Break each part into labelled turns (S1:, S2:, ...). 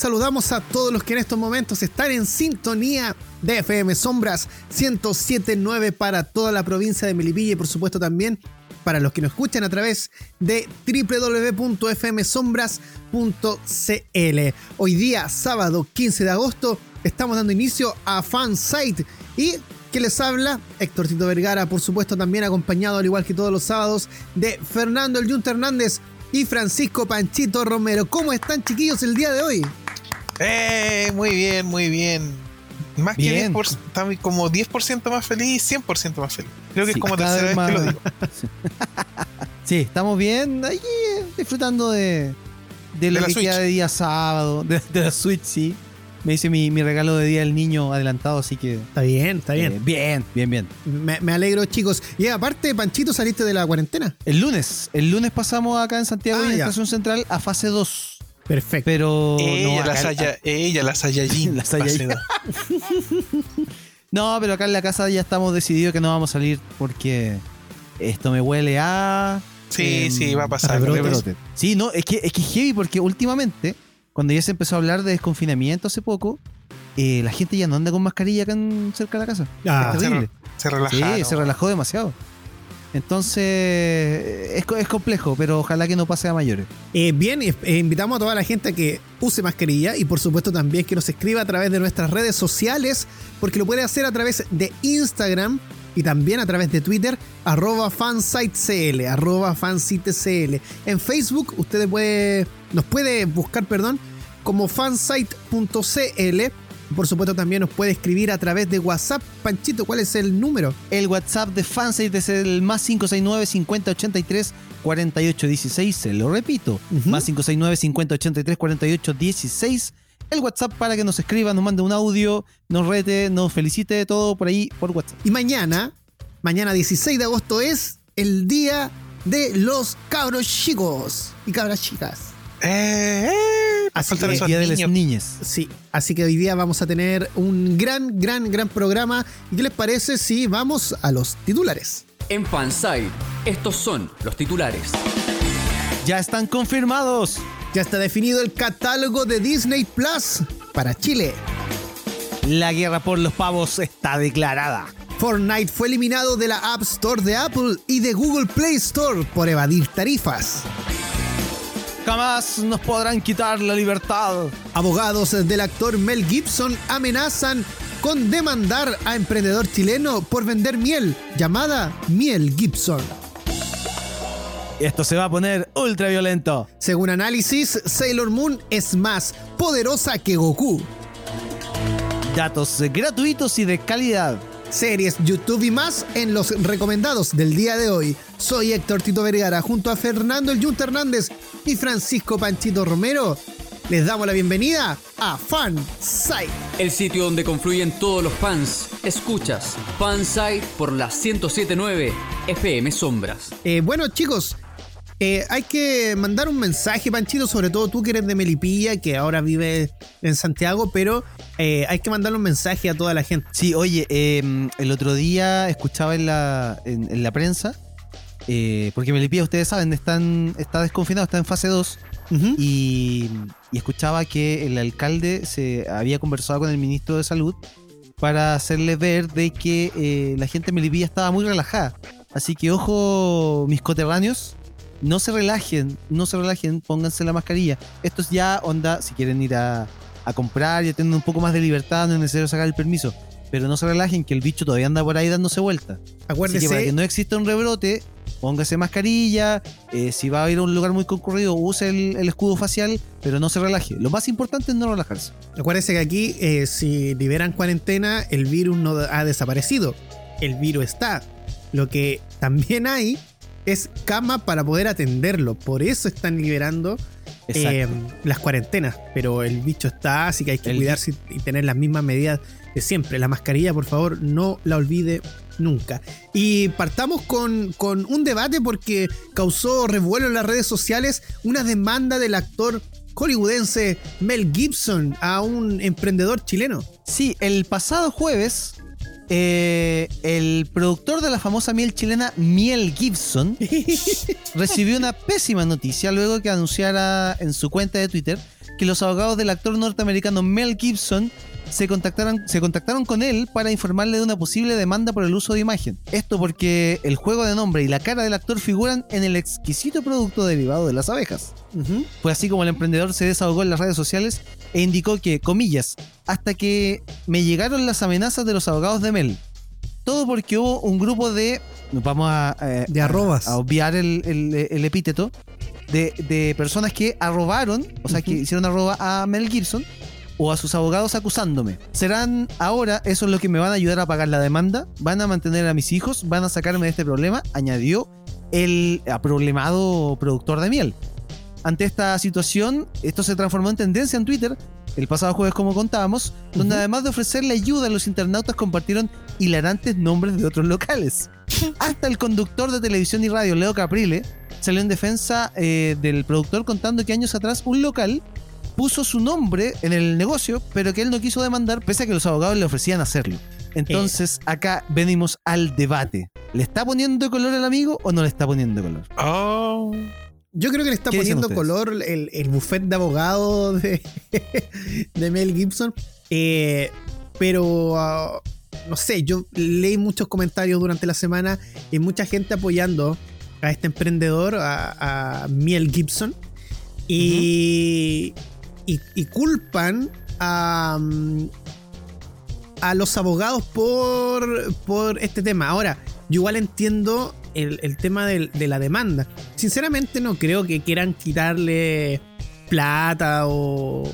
S1: Saludamos a todos los que en estos momentos están en sintonía de FM Sombras 1079 para toda la provincia de Melipilla y por supuesto también para los que nos escuchan a través de www.fmsombras.cl. Hoy día, sábado 15 de agosto, estamos dando inicio a Fansite y que les habla Héctor Tito Vergara, por supuesto también acompañado al igual que todos los sábados de Fernando El Junta Hernández y Francisco Panchito Romero. ¿Cómo están chiquillos el día de hoy?
S2: Eh, muy bien, muy bien. Más que 10%, está como 10% más feliz, 100% más feliz. Creo que es como tercera vez que lo digo.
S3: Sí, estamos bien ahí disfrutando de, de lo que queda de día sábado, de, la Switch, sí. Me hice mi, regalo de Día del Niño adelantado, así que.
S1: Está bien, está bien.
S3: Eh, bien, bien, bien.
S1: Me, alegro, chicos. Y aparte, Panchito, saliste de la cuarentena.
S3: El lunes. El lunes pasamos acá en Santiago, ah, en Estación Central, a fase 2.
S1: Perfecto.
S3: Pero.
S2: Ella, la, saya, ella la Saiyajin. la Saiyajin.
S3: no, pero acá en la casa ya estamos decididos que no vamos a salir porque esto me huele a.
S2: Sí, em, sí, va a pasar.
S3: Sí, no, es que es que heavy porque últimamente cuando ya se empezó a hablar de desconfinamiento hace poco, eh, la gente ya no anda con mascarilla acá en, cerca de la casa.
S2: Ah, es terrible. Se, relajó.
S3: Sí, se relajó demasiado. Entonces, es, es, complejo, pero ojalá que no pase a mayores.
S1: Eh, bien, eh, invitamos a toda la gente a que use mascarilla y por supuesto también que nos escriba a través de nuestras redes sociales, porque lo puede hacer a través de Instagram y también a través de Twitter, arroba fansitecl, arroba fansitecl. En Facebook, usted puede, nos puede buscar, perdón, como fansite.cl. Por supuesto, también nos puede escribir a través de WhatsApp. Panchito, ¿cuál es el número?
S3: El WhatsApp de Fansite es el más 569 5083 4816. Se lo repito, más 569 5083 4816. El WhatsApp para que nos escriba, nos mande un audio, nos rete, nos felicite, todo por ahí, por WhatsApp.
S1: Y mañana, mañana 16 de agosto es el día de los cabros chicos y cabras chicas.
S2: Eh, eh,
S1: así que, el día de las niñas. Sí, así que hoy día vamos a tener un gran, gran, gran programa. ¿Y qué les parece si vamos a los titulares?
S4: En Fanside, estos son los titulares.
S3: Ya están confirmados.
S1: Ya está definido el catálogo de Disney Plus para Chile.
S3: La guerra por los pavos está declarada.
S1: Fortnite fue eliminado de la App Store de Apple y de Google Play Store por evadir tarifas.
S3: Jamás nos podrán quitar la libertad.
S1: Abogados del actor Mel Gibson amenazan con demandar a emprendedor chileno por vender miel llamada Miel Gibson.
S3: Esto se va a poner ultra violento.
S1: Según análisis, Sailor Moon es más poderosa que Goku.
S3: Datos gratuitos y de calidad
S1: series, YouTube y más en los recomendados del día de hoy. Soy Héctor Tito Vergara junto a Fernando El Junta Hernández y Francisco Panchito Romero. Les damos la bienvenida a Fansite,
S4: el sitio donde confluyen todos los fans. Escuchas Fansite por la 1079 FM Sombras.
S1: Eh, bueno, chicos, eh, hay que mandar un mensaje, Panchito, sobre todo tú que eres de Melipilla, que ahora vive en Santiago, pero eh, hay que mandarle un mensaje a toda la gente.
S3: Sí, oye, em, el otro día escuchaba en la, en, la prensa, eh, porque Melipilla, ustedes saben, están, está desconfinado, está en fase 2, y, y, escuchaba que el alcalde se había conversado con el ministro de Salud para hacerle ver de que la gente de Melipilla estaba muy relajada. Así que ojo, mis coterráneos, no se relajen, no se relajen, pónganse la mascarilla. Esto es ya onda, si quieren ir a, comprar y tener un poco más de libertad, no es necesario sacar el permiso. Pero no se relajen, que el bicho todavía anda por ahí dándose vuelta.
S1: Acuérdese.
S3: Así que para que no exista un rebrote, póngase mascarilla. Eh, si va a ir a un lugar muy concurrido, use el, escudo facial, pero no se relaje. Lo más importante es no relajarse.
S1: Acuérdese que aquí, eh, si liberan cuarentena, el virus no ha desaparecido. El virus está. Lo que también hay es cama para poder atenderlo. Por eso están liberando eh, las cuarentenas, pero el bicho está, así que hay que cuidarse y tener las mismas medidas de siempre. La mascarilla, por favor, no la olvide nunca. Y partamos con, con un debate porque causó revuelo en las redes sociales una demanda del actor hollywoodense Mel Gibson a un emprendedor chileno.
S3: Sí, el pasado jueves eh, el productor de la famosa miel chilena, Miel Gibson, recibió una pésima noticia luego que anunciara en su cuenta de Twitter que los abogados del actor norteamericano Mel Gibson se contactaron, se contactaron con él para informarle de una posible demanda por el uso de imagen. Esto porque el juego de nombre y la cara del actor figuran en el exquisito producto derivado de las abejas. Fue así como el emprendedor se desahogó en las redes sociales e indicó que, comillas, hasta que me llegaron las amenazas de los abogados de Mel. Todo porque hubo un grupo de. Vamos a.
S1: Eh, de arrobas.
S3: A, obviar el, epíteto. De, personas que arrobaron, o sea, que hicieron arroba a Mel Gibson o a sus abogados acusándome. Serán ahora, eso es lo que me van a ayudar a pagar la demanda, van a mantener a mis hijos, van a sacarme de este problema, añadió el problemado productor de miel. Ante esta situación, esto se transformó en tendencia en Twitter el pasado jueves, como contábamos, donde además de ofrecerle ayuda a los internautas compartieron hilarantes nombres de otros locales. Hasta el conductor de televisión y radio, Leo Caprile, salió en defensa eh, del productor contando que años atrás un local puso su nombre en el negocio, pero que él no quiso demandar, pese a que los abogados le ofrecían hacerlo. Entonces, acá venimos al debate. ¿Le está poniendo color al amigo o no le está poniendo color?
S1: Oh. Yo creo que le está poniendo color el, el buffet de abogados de, de Mel Gibson. Eh, pero ah, no sé, yo leí muchos comentarios durante la semana y mucha gente apoyando a este emprendedor, a, a Mel Gibson. Y, y, culpan a, mm, a los abogados por, por este tema. Ahora, yo igual entiendo el, tema de, la demanda. Sinceramente no creo que quieran quitarle plata o,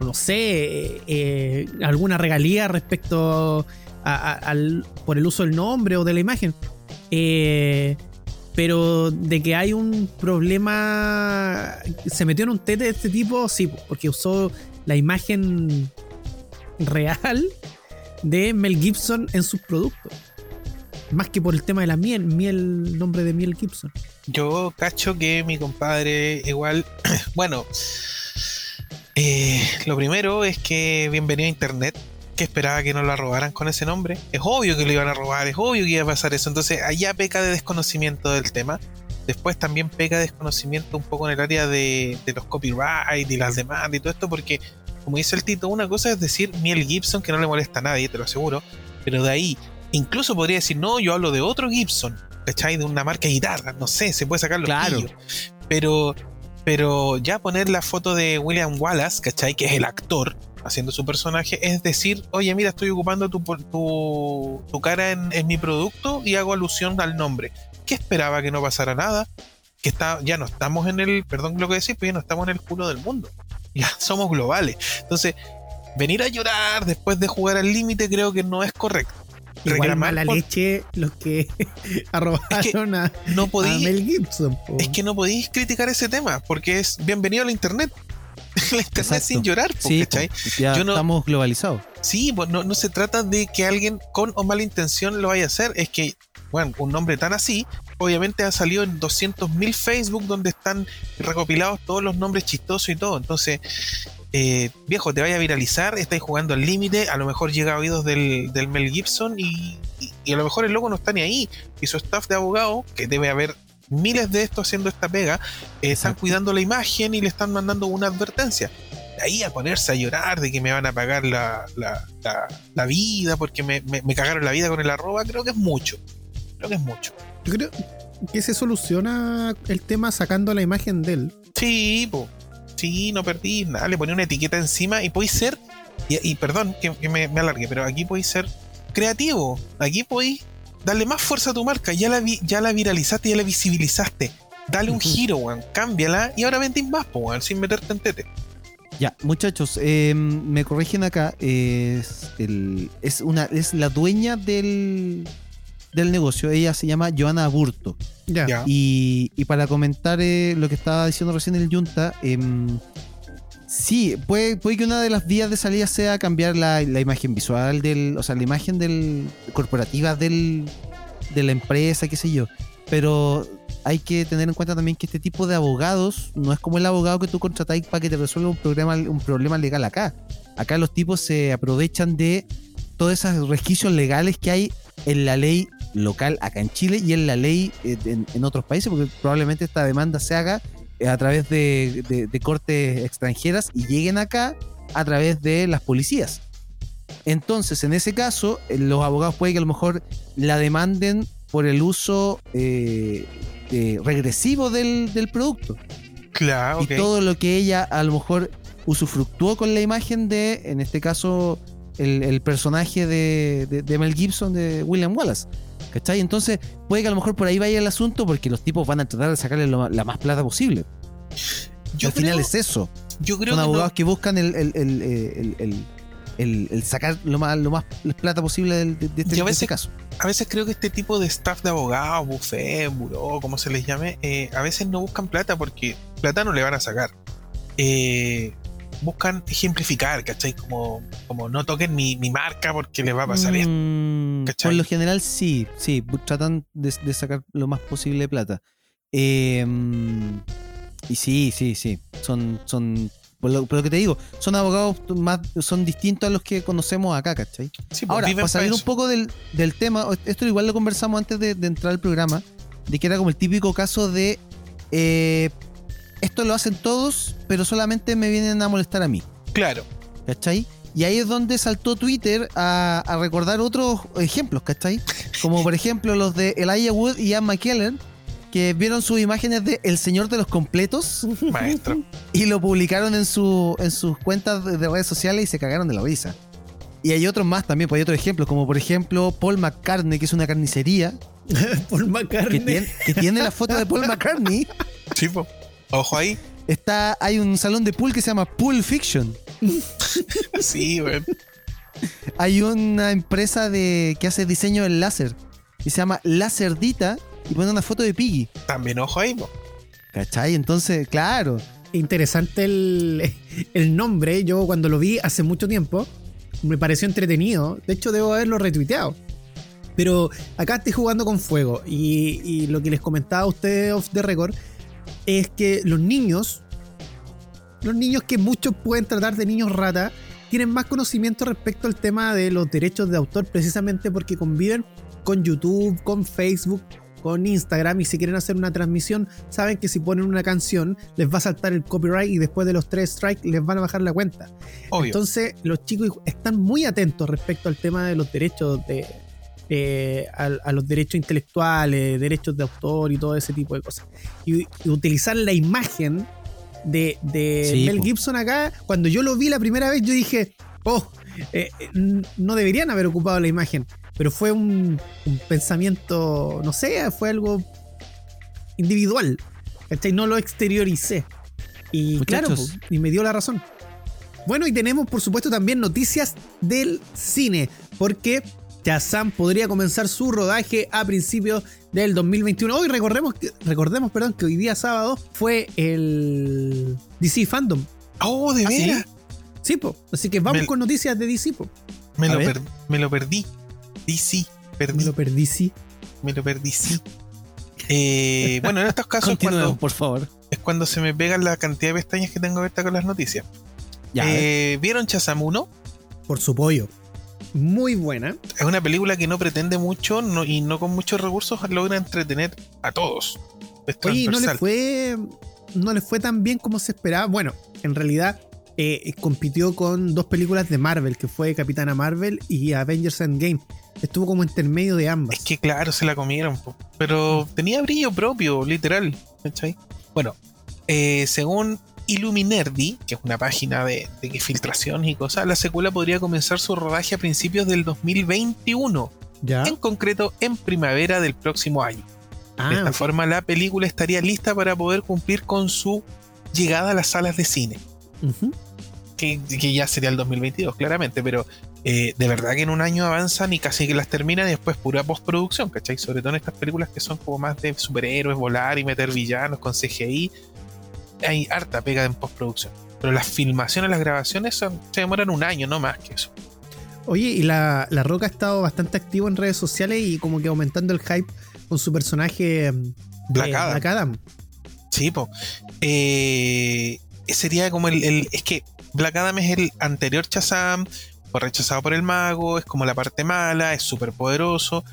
S1: no sé, eh, alguna regalía respecto al, por el uso del nombre o de la imagen. Eh, pero de que hay un problema, se metió en un tete de este tipo, sí, porque usó la imagen real de Mel Gibson en sus productos. Más que por el tema de la miel, miel, nombre de Miel Gibson.
S2: Yo cacho que mi compadre igual, bueno, eh, lo primero es que bienvenido a Internet que esperaba que no la robaran con ese nombre. Es obvio que lo iban a robar, es obvio que iba a pasar eso. Entonces, allá peca de desconocimiento del tema. Después también peca de desconocimiento un poco en el área de, los copyright y las demandas y todo esto, porque, como dice el Tito, una cosa es decir Miel Gibson, que no le molesta a nadie, te lo aseguro, pero de ahí, incluso podría decir, no, yo hablo de otro Gibson, ¿cachai? De una marca de guitarra, no sé, se puede sacar los claro. Pero, pero ya poner la foto de William Wallace, ¿cachai? Que es el actor, haciendo su personaje, es decir, oye, mira, estoy ocupando tu, tu, tu cara en, mi producto y hago alusión al nombre. ¿Qué esperaba que no pasara nada? Que está, ya no estamos en el, perdón lo que decís, pero ya no estamos en el culo del mundo. Ya somos globales. Entonces, venir a llorar después de jugar al límite creo que no es correcto.
S1: Igual mala leche los que arrobaron a,
S2: no Mel Gibson. Es que no podéis criticar ese tema porque es bienvenido a la internet. la internet sin llorar,
S3: sí, ya estamos globalizados.
S2: Sí, pues no, no se trata de que alguien con o mala intención lo vaya a hacer, es que, bueno, un nombre tan así, obviamente ha salido en 200.000 Facebook donde están recopilados todos los nombres chistosos y todo. Entonces, eh, viejo, te vaya a viralizar, estáis jugando al límite, a lo mejor llega a oídos del, del Mel Gibson y, y, a lo mejor el loco no está ni ahí. Y su staff de abogado, que debe haber miles de estos haciendo esta pega, eh, están cuidando la imagen y le están mandando una advertencia. De ahí a ponerse a llorar de que me van a pagar la, la, vida porque me, me, cagaron la vida con el arroba, creo que es mucho. Creo que es mucho.
S1: Yo creo que se soluciona el tema sacando la imagen de él.
S2: Sí, po. sí, no perdí nada. Le ponía una etiqueta encima y podéis ser, y, perdón que, me, me, alargue, pero aquí podéis ser creativo. Aquí podéis Dale más fuerza a tu marca. Ya la, ya la viralizaste, ya la visibilizaste. Dale un giro, weón. Cámbiala y ahora vendís más, weón, sin meterte en tete.
S3: Ya, muchachos, em, me corrigen acá. Es, el, es, una, es la dueña del, del negocio. Ella se llama Joana Burto.
S1: Ya.
S2: Ya.
S3: Y, y para comentar eh, lo que estaba diciendo recién el Junta, em, sí, puede, puede que una de las vías de salida sea cambiar la, imagen visual del, o sea, la imagen del corporativa del, de la empresa, qué sé yo. Pero hay que tener en cuenta también que este tipo de abogados no es como el abogado que tú contratáis para que te resuelva un problema, un problema legal acá. Acá los tipos se aprovechan de todos esos resquicios legales que hay en la ley local acá en Chile y en la ley eh, en, otros países, porque probablemente esta demanda se haga a través de, de- de cortes extranjeras y lleguen acá a través de las policías. Entonces, en ese caso, eh, los abogados puede que a lo mejor la demanden por el uso eh, eh, regresivo del, del producto
S2: Claro,
S3: y todo lo que ella a lo mejor usufructuó con la imagen de, en este caso, el, el personaje de, de- de Mel Gibson de William Wallace. ¿Cachai? Entonces, puede que a lo mejor por ahí vaya el asunto porque los tipos van a tratar de sacarle lo- la más plata posible.
S2: Yo
S3: Al
S2: creo,
S3: final es eso.
S2: yo creo
S3: Son
S2: que no-
S3: abogados que buscan el, el- el- el- el- sacar lo más, lo más plata posible de, de este,
S2: a
S3: de este caso.
S2: a veces creo que este tipo de staff de abogados, buffet, buró, como se les llame, eh, a veces no buscan plata porque plata no le van a sacar. Eh, buscan ejemplificar, ¿cachai? Como, como no toquen mi, mi marca porque les va a pasar esto.
S3: Mm,
S2: ¿cachai?
S3: por lo general sí, sí, tratan de, de sacar lo más posible de plata. Eh, y sí, sí, sí, son, son, por lo, por lo que te digo, son abogados más, son distintos a los que conocemos acá, ¿cachai?
S2: Sí, pues,
S3: Ahora, para salir un poco del, del tema, esto igual lo conversamos antes de, de entrar al programa, de que era como el típico caso de eh, esto lo hacen todos, pero solamente me vienen a molestar a mí.
S2: Claro.
S3: ¿cachai? Y ahí es donde saltó Twitter a, a recordar otros ejemplos, ¿cachai? Como por ejemplo los de Elijah Wood y Ian McKellen, que vieron sus imágenes de El Señor de los Completos
S2: Maestro.
S3: y lo publicaron en, su, en sus cuentas de, de redes sociales y se cagaron de la risa. Y hay otros más también, pues hay otros ejemplos, como por ejemplo Paul McCartney, que es una carnicería,
S1: Paul
S3: que
S1: McCartney.
S3: tiene, que tiene la foto de Paul McCartney.
S2: Sí, po. Ojo ahí.
S3: Está, hay un salón de pool que se llama Pool Fiction.
S2: Sí, weón.
S3: hay una empresa de que hace diseño en láser y se llama Lacerdita y pone una foto de Piggy.
S2: También ojo ahí, po.
S3: ¿Cachai? Entonces, claro.
S1: Interesante el, el nombre. Yo cuando lo vi hace mucho tiempo, me pareció entretenido. De hecho, debo haberlo retuiteado. Pero acá estoy jugando con fuego. Y, y lo que les comentaba a ustedes off the record es que los niños, los niños que muchos pueden tratar de niños rata, tienen más conocimiento respecto al tema de los derechos de autor, precisamente porque conviven con YouTube, con Facebook, con Instagram y si quieren hacer una transmisión, saben que si ponen una canción les va a saltar el copyright y después de los tres strikes les van a bajar la cuenta.
S2: Obvio.
S1: Entonces, los chicos están muy atentos respecto al tema de los derechos de. Eh, a, a los derechos intelectuales, derechos de autor y todo ese tipo de cosas. Y, y utilizar la imagen de, de
S3: Sí,
S1: Mel. Gibson acá, cuando yo lo vi la primera vez, yo dije, oh, eh, eh, no deberían haber ocupado la imagen. Pero fue un, un pensamiento, no sé, fue algo individual. ¿cachai? No lo exterioricé. Y claro,
S3: Muchachos.
S1: y me dio la razón. Bueno, y tenemos por supuesto también noticias del cine, porque Shazam podría comenzar su rodaje a principios del 2021. Hoy recordemos, que- recordemos perdón, que hoy día sábado fue el DC Fandom.
S2: Oh, de
S3: ¿Ah, sí?
S2: veras.
S1: Sí, po. Así que vamos
S2: Me-
S1: con noticias de DC, po.
S2: Me, lo
S3: ver.
S2: per- me lo perdí. DC. Perdí.
S1: Me lo perdí, sí.
S2: Me lo perdí, sí. Eh, bueno, en estos casos cuando,
S3: por favor.
S2: es cuando se me pegan la cantidad de pestañas que tengo abiertas con las noticias.
S3: Ya.
S2: Eh, ¿Vieron Shazam 1?
S1: Por su pollo. Muy buena.
S2: Es una película que no pretende mucho no- y no con muchos recursos logra entretener a todos.
S1: Oye, ¿y no le fue. No le fue tan bien como se esperaba. Bueno, en realidad eh, compitió con dos películas de Marvel, que fue Capitana Marvel y Avengers Endgame. Estuvo como intermedio de ambas.
S2: Es que claro, se la comieron, po. pero tenía brillo propio, literal. ¿cachai? Bueno, eh, según Illuminerdi, que es una página de, de que filtraciones y cosas, la secuela podría comenzar su rodaje a principios del 2021,
S1: ¿Ya?
S2: en concreto en primavera del próximo año.
S1: Ah,
S2: de esta
S1: ok.
S2: forma, la película estaría lista para poder cumplir con su llegada a las salas de cine. Que, ya sería el 2022, claramente, pero eh, de verdad que en un año avanzan y casi que las terminan y después pura postproducción, ¿cachai? Sobre todo en estas películas que son como más de superhéroes, volar y meter villanos con CGI, hay harta pega en postproducción. Pero las filmaciones, las grabaciones son, se demoran un año, no más que eso.
S1: Oye, y la, Roca ha estado bastante activo en redes sociales y como que aumentando el hype con su personaje
S2: mm, Black, Adam.
S1: Black Adam.
S2: Sí, po. Eh, sería como el, Es que Black Adam es el anterior Shazam, fue rechazado por el mago, es como la parte mala, es súper poderoso.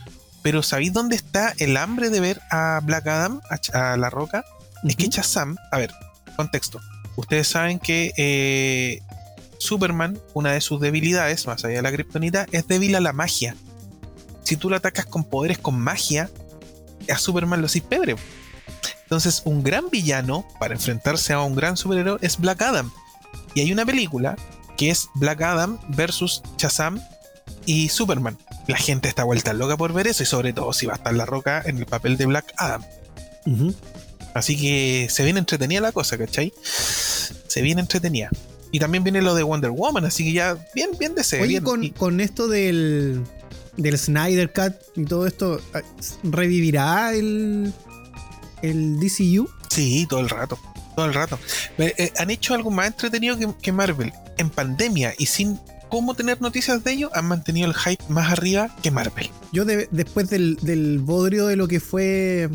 S2: Pero ¿sabéis dónde está el hambre de ver a Black Adam, a, La Roca? Es que Shazam, a ver, contexto. Ustedes saben que eh, Superman, una de sus debilidades, más allá de la kriptonita, es débil a la magia. Si tú lo atacas con poderes con magia, a Superman lo haces pebre. Entonces, un gran villano para enfrentarse a un gran superhéroe es Black Adam. Y hay una película que es Black Adam versus Shazam y Superman. La gente está vuelta loca por ver eso y sobre todo si va a estar La Roca en el papel de Black Adam. Así que se viene entretenida la cosa, ¿cachai? Se viene entretenida. Y también viene lo de Wonder Woman, así que ya bien, bien de ser.
S1: Oye, con, con esto del, del Snyder Cut y todo esto, ¿revivirá el, el DCU?
S2: Sí, todo el rato. Todo el rato. Eh, han hecho algo más entretenido que, Marvel. En pandemia y sin cómo tener noticias de ello, han mantenido el hype más arriba que Marvel.
S1: Yo después del, del bodrio de lo que fue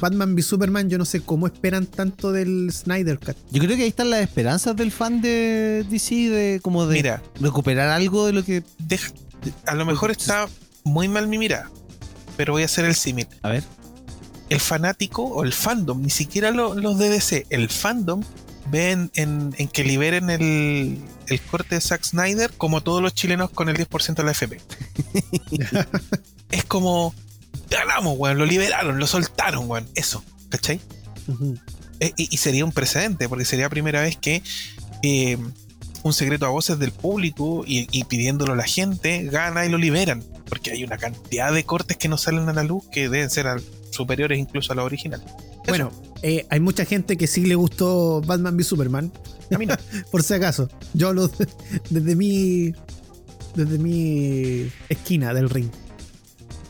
S1: Batman v Superman, yo no sé cómo esperan tanto del Snyder Cut.
S3: Yo creo que ahí están las esperanzas del fan de DC de como de recuperar algo de lo que.
S2: a lo mejor está muy mal mi mirada, pero voy a hacer el símil.
S3: A ver
S2: el fanático o el fandom, ni siquiera los de DC, el fandom ven en, que liberen el, corte de Zack Snyder como todos los chilenos con el 10% de la FP. es como, ganamos, weón, lo liberaron, lo soltaron, weón, eso, ¿cachai? Eh, y, sería un precedente, porque sería la primera vez que eh, un secreto a voces del público y, y, pidiéndolo a la gente gana y lo liberan, porque hay una cantidad de cortes que no salen a la luz que deben ser superiores incluso a la original.
S1: Bueno, eh, hay mucha gente que sí le gustó Batman v Superman. A mí no. Por si acaso. Yo hablo desde mi. Desde mi esquina del ring.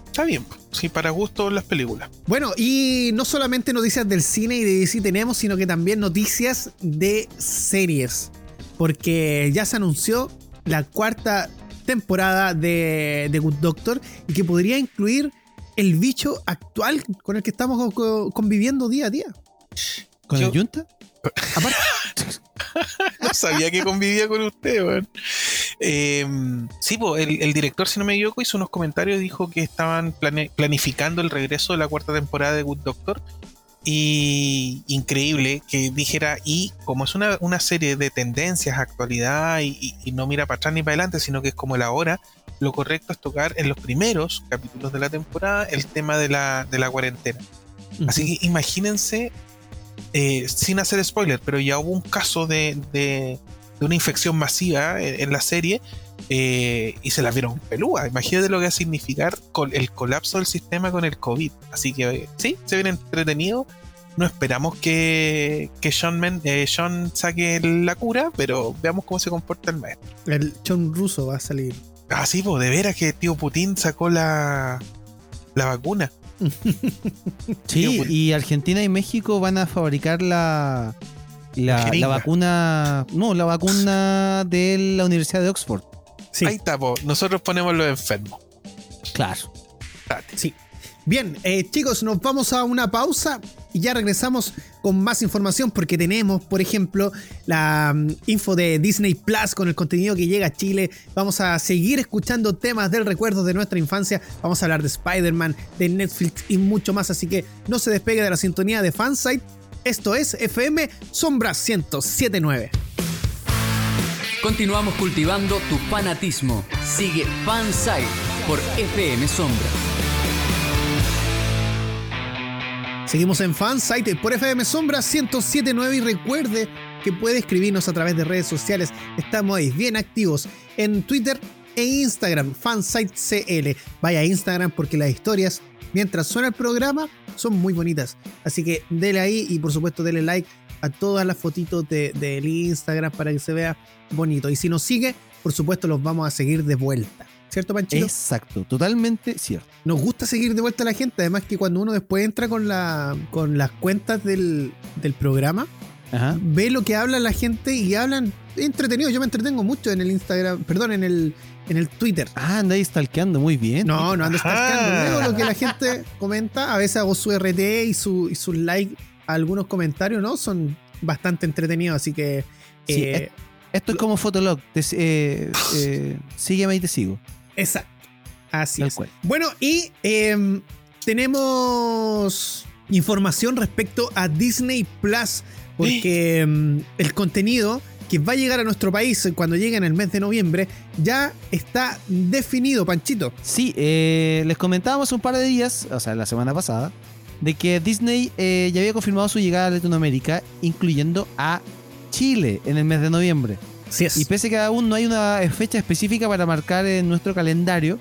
S2: Está bien, sí, para gusto las películas.
S1: Bueno, y no solamente noticias del cine y de DC tenemos, sino que también noticias de series. Porque ya se anunció la cuarta temporada de, de Good Doctor y que podría incluir el bicho actual con el que estamos conviviendo día a día.
S3: ¿Con el Yunta?
S2: no sabía que convivía con usted, weón. Em, sí, el, director, si no me equivoco, hizo unos comentarios y dijo que estaban planificando el regreso de la cuarta temporada de Good Doctor. Y increíble que dijera, y como es una, serie de tendencias, actualidad, y, y, no mira para atrás ni para adelante, sino que es como la hora, lo correcto es tocar en los primeros capítulos de la temporada el tema de la, de la cuarentena. Así que imagínense, eh, sin hacer spoiler, pero ya hubo un caso de, de, una infección masiva en, la serie eh, y se la vieron pelúa. Imagínate lo que va a significar con el colapso del sistema con el COVID. Así que sí, se viene entretenido. No esperamos que, que Sean, eh, saque la cura, pero veamos cómo se comporta el maestro.
S1: El John Russo va a salir.
S2: Ah, sí, pues de veras que tío Putin sacó la, la vacuna.
S3: sí, y Argentina y México van a fabricar la, la, vacuna. No, la vacuna de la Universidad de Oxford.
S2: Ahí está, nosotros ponemos los enfermos.
S3: Claro.
S1: Sí. Bien, eh, chicos, nos vamos a una pausa y ya regresamos con más información porque tenemos, por ejemplo, la mm, info de Disney Plus con el contenido que llega a Chile. Vamos a seguir escuchando temas del recuerdo de nuestra infancia. Vamos a hablar de Spider-Man, de Netflix y mucho más. Así que no se despegue de la sintonía de Fansite. Esto es FM Sombra 1079.
S4: Continuamos cultivando tu fanatismo. Sigue Fansite por FM Sombra.
S1: Seguimos en Fansite por FM Sombra 1079 y recuerde que puede escribirnos a través de redes sociales. Estamos ahí bien activos en Twitter e Instagram, FansiteCL. Vaya a Instagram porque las historias, mientras suena el programa, son muy bonitas. Así que dele ahí y por supuesto dele like a todas las fotitos del de, Instagram para que se vea bonito. Y si nos sigue, por supuesto, los vamos a seguir de vuelta. ¿Cierto, Panchito?
S3: Exacto, totalmente cierto.
S1: Nos gusta seguir de vuelta a la gente, además que cuando uno después entra con, la, con las cuentas del, del programa, ve lo que habla la gente y hablan entretenido. Yo me entretengo mucho en el Instagram, perdón, en el, en el Twitter.
S3: Ah, andáis stalkeando muy bien.
S1: No, no ando stalkeando. Luego lo que la gente comenta, a veces hago su RT y su, y su like algunos comentarios, ¿no? Son bastante entretenidos, así que.
S3: Eh, esto es como Fotolog. eh, eh, sígueme y te sigo.
S1: Exacto. Así es. Bueno, y em, tenemos información respecto a Disney Plus, porque em, el contenido que va a llegar a nuestro país cuando llegue en el mes de noviembre ya está definido, Panchito.
S3: Sí, eh, les comentábamos un par de días, o sea, la semana pasada, de que Disney eh, ya había confirmado su llegada a Latinoamérica, incluyendo a Chile en el mes de noviembre. Y pese a que aún no hay una fecha específica para marcar en nuestro calendario,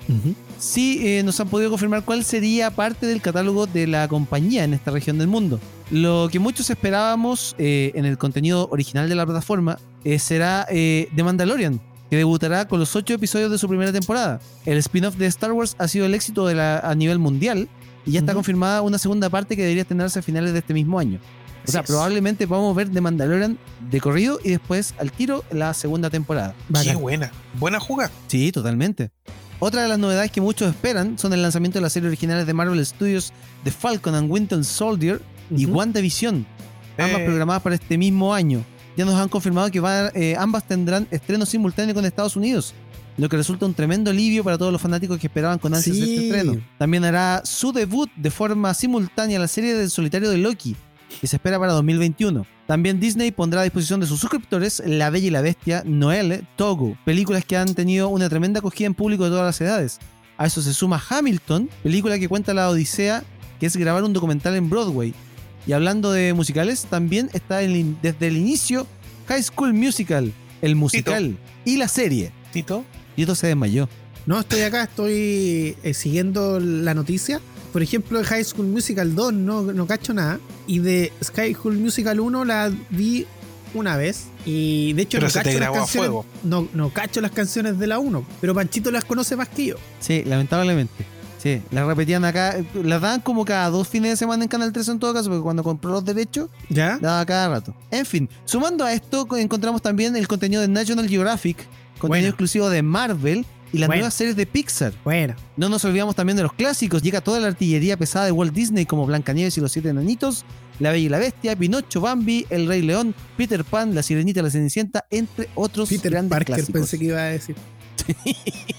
S3: sí eh, nos han podido confirmar cuál sería parte del catálogo de la compañía en esta región del mundo. Lo que muchos esperábamos eh, en el contenido original de la plataforma eh, será The Mandalorian, que debutará con los ocho episodios de su primera temporada. El spin-off de Star Wars ha sido el éxito de la, a nivel mundial y ya está confirmada una segunda parte que debería tenerse a finales de este mismo año. O sea, probablemente podamos ver The Mandalorian de corrido y después al tiro la segunda temporada.
S2: Qué buena. Buena jugada.
S3: Sí, totalmente. Otra de las novedades que muchos esperan son el lanzamiento de las series originales de Marvel Studios The Falcon and Winter Soldier y WandaVision, ambas eh. programadas para este mismo año. Ya nos han confirmado que eh, ambas tendrán estreno simultáneo con Estados Unidos, lo que resulta un tremendo alivio para todos los fanáticos que esperaban con ansias este estreno. También hará su debut de forma simultánea la serie del solitario de Loki, que se espera para 2021. También Disney pondrá a disposición de sus suscriptores La Bella y la Bestia, Noel, Togo, películas que han tenido una tremenda acogida en público de todas las edades. A eso se suma Hamilton, película que cuenta la odisea que es grabar un documental en Broadway. Y hablando de musicales, también está desde el inicio High School Musical, el musical y la serie.
S2: ¿Tito?
S3: Tito se desmayó.
S1: No, estoy acá, estoy eh, siguiendo la noticia por ejemplo, de High School Musical 2 no, no cacho nada. Y de Sky School Musical 1 la vi una vez. Y de hecho no cacho las canciones. No, no cacho las canciones de la 1. Pero Panchito las conoce más que yo.
S3: Sí, lamentablemente. Sí, las repetían acá. Las daban como cada dos fines de semana en Canal 3 en todo caso, porque cuando compró los derechos,
S1: ¿Ya?
S3: daba cada rato. En fin, sumando a esto, encontramos también el contenido de National Geographic, contenido exclusivo de Marvel y las nuevas series de Pixar.
S1: Bueno.
S3: No nos olvidamos también de los clásicos. Llega toda la artillería pesada de Walt Disney como Blancanieves y los Siete Enanitos, La Bella y la Bestia, Pinocho, Bambi, El Rey León, Peter Pan, La Sirenita, La Cenicienta, entre otros
S1: Peter grandes Parker, clásicos. pensé que iba a decir.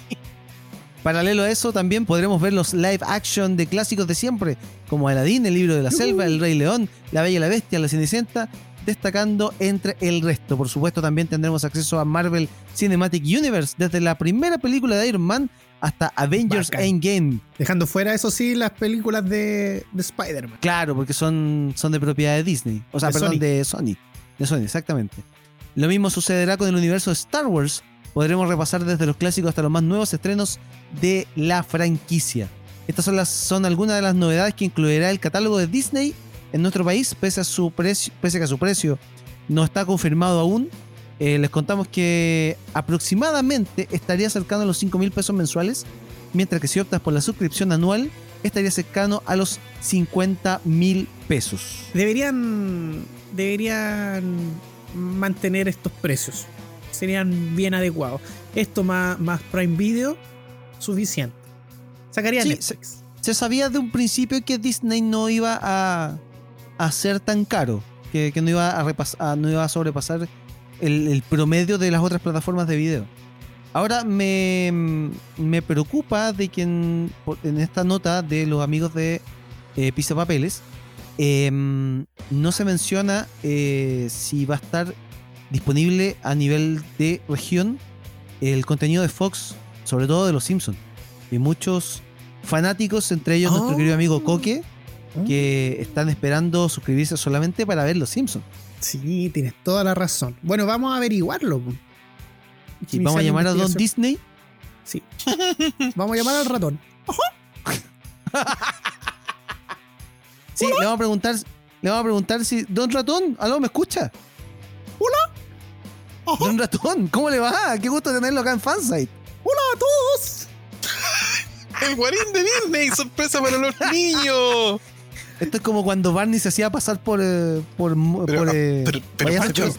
S3: Paralelo a eso, también podremos ver los live action de clásicos de siempre, como Aladdin, El Libro de la Selva, El Rey León, La Bella y la Bestia, La Cenicienta, destacando entre el resto. Por supuesto, también tendremos acceso a Marvel Cinematic Universe, desde la primera película de Iron Man hasta Avengers Endgame.
S1: Dejando fuera, eso sí, las películas de, Spider-Man.
S3: Claro, porque son, son de propiedad de Disney. O sea, perdón, de Sony. De Sony, exactamente. Lo mismo sucederá con el universo de Star Wars. Podremos repasar desde los clásicos hasta los más nuevos estrenos de la franquicia. Estas son, las, son algunas de las novedades que incluirá el catálogo de Disney en nuestro país, pese a su precio, pese a que su precio no está confirmado aún, eh, les contamos que aproximadamente estaría cercano a los 5 mil pesos mensuales, mientras que si optas por la suscripción anual, estaría cercano a los 50 mil pesos.
S1: Deberían, deberían mantener estos precios. Serían bien adecuados. Esto más, más Prime Video, suficiente. Sacaría Netflix.
S3: se, sabía de un principio que Disney no iba a, a ser tan caro, que, no, iba a repasar, no iba a sobrepasar el, promedio de las otras plataformas de video. Ahora me, me preocupa de que en, esta nota de los amigos de eh, Pisa Papeles em, no se menciona eh, si va a estar disponible a nivel de región el contenido de Fox, sobre todo de Los Simpsons. Y muchos fanáticos, entre ellos nuestro querido amigo Coque, que están esperando suscribirse solamente para ver Los Simpsons.
S1: Sí, tienes toda la razón. Bueno, vamos a averiguarlo.
S3: vamos a llamar a Don Disney.
S1: Sí. vamos a llamar al ratón.
S3: sí, le vamos a preguntar le vamos a preguntar si. Don Ratón, ¿aló, me escucha?
S1: Hola.
S3: Don Ratón, ¿cómo le va? Qué gusto tenerlo acá en Fansite.
S1: Hola a todos.
S2: El guarín de Disney, sorpresa para los niños.
S3: Esto es como cuando Barney se hacía pasar por. eh, por,
S2: Pero,
S3: por
S2: ah,
S3: eh,
S2: pero- Pancho.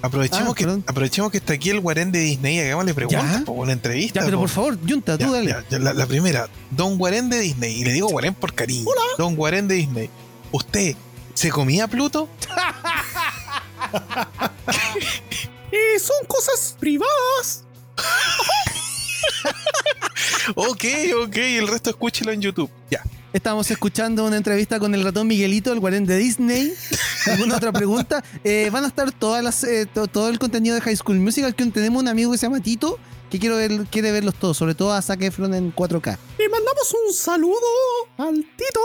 S2: Aprovechemos,
S3: Ah,
S2: que,
S3: perdón.
S2: aprovechemos que está aquí el guarén de Disney y hagámosle preguntas,
S3: Ya.
S2: po, una entrevista.
S3: Ya, pero
S2: po.
S3: por favor, Junta,
S2: Ya,
S3: tú dale.
S2: ya, la, la primera, Don Guarén de Disney, y le digo Guarén por cariño. Don Guarén de Disney, ¿usted se comía Pluto?
S1: Eh, son cosas privadas.
S2: ok, ok, el resto escúchelo en YouTube. Ya.
S3: Estábamos escuchando una entrevista con el ratón Miguelito, el guarén de Disney. ¿Alguna otra pregunta? Eh, van a estar todas las, eh, to- todo el contenido de High School Musical. Que tenemos un amigo que se llama Tito que quiero ver, quiere verlos todos, sobre todo a Zac Efron en 4K.
S1: Le mandamos un saludo al Tito.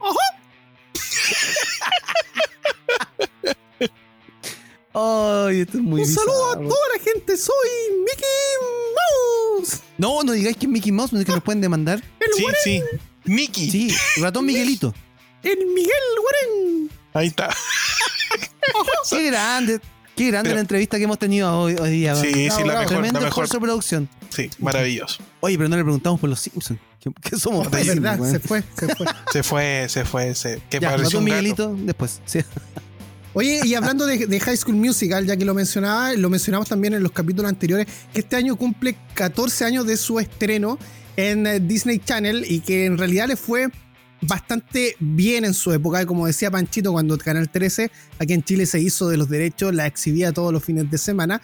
S3: Ay, esto es muy
S1: un saludo a toda la gente. Soy Mickey Mouse.
S3: No, no digáis que es Mickey Mouse, no es que nos pueden demandar.
S1: El
S2: Sí,
S1: Guarén,
S2: sí. Mickey.
S3: Sí, ratón Miguelito.
S1: el Miguel Guarén.
S2: Ahí está.
S3: Qué grande, qué grande
S2: Pero-
S3: la entrevista que hemos tenido hoy, hoy día.
S2: Sí, sí, la
S1: bravo.
S2: mejor,
S3: Tremendo
S2: la mejor.
S3: producción.
S2: Sí, maravilloso.
S3: Oye, pero no le preguntamos por los Simpsons. ¿Qué, qué somos?
S1: Es
S3: pésimos,
S1: verdad, se fue, se fue.
S2: Se fue, se fue, se. Que
S3: Ya, ratón
S2: gato.
S3: Miguelito, después. Sí.
S1: Oye, y hablando de, de High School Musical, ya que lo mencionaba, lo mencionamos también en los capítulos anteriores, que este año cumple 14 años de su estreno en eh, Disney Channel y que en realidad le fue bastante bien en su época. Como decía Panchito, cuando Canal 13 aquí en Chile se hizo de los derechos, la exhibía todos los fines de semana.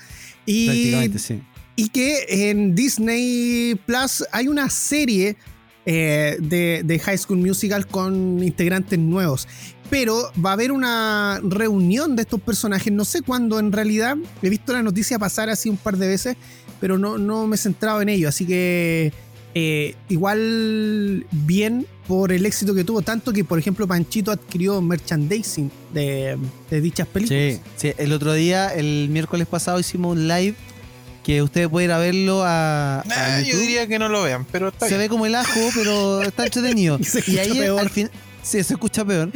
S1: Y
S3: Prácticamente, sí.
S1: y que en Disney Plus hay una serie eh, de, de High School Musical con integrantes nuevos. Pero va a haber una reunión de estos personajes, no sé cuándo en realidad. He visto la noticia pasar así un par de veces, pero no, no me he centrado en ello. Así que eh, igual bien por el éxito que tuvo, tanto que por ejemplo Panchito adquirió merchandising de, de dichas películas.
S3: Sí, sí, el otro día, el miércoles pasado, hicimos un live que ustedes pueden ir a verlo a, a
S2: Nah, yo diría que no lo vean, pero está
S3: Se
S2: bien.
S3: ve como el ajo, pero está entretenido.
S1: Y se
S3: y ahí
S1: peor.
S3: al fin. Sí, se escucha peor.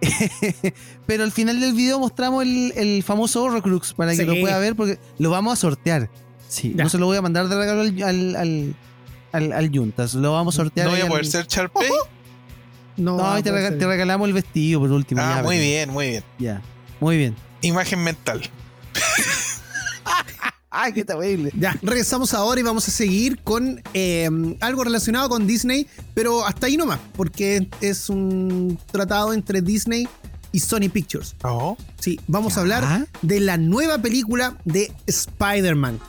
S3: pero al final del video mostramos el, el famoso Horrocrux para que
S1: Sí.
S3: lo pueda ver porque lo vamos a sortear. Sí,
S1: Ya.
S3: no se lo voy a mandar de regalo al, al, al, al- al Juntas, lo vamos a sortear.
S2: No voy a poder
S3: al-
S2: ser Charpey.
S1: No,
S3: No,
S1: va
S3: ahí
S1: a
S3: te,
S1: poder
S3: rega-
S1: ser.
S3: te regalamos el vestido por último.
S2: Ah,
S3: ya,
S2: muy
S3: pero-
S2: bien, muy bien.
S3: Ya, muy bien.
S2: Imagen mental.
S3: Ay, qué terrible.
S1: Ya, regresamos ahora y vamos a seguir con eh, algo relacionado con Disney, pero hasta ahí nomás, porque es un tratado entre Disney y Sony Pictures.
S2: Oh,
S1: Sí, vamos
S3: Ya.
S1: a hablar de la nueva película de Spider-Man,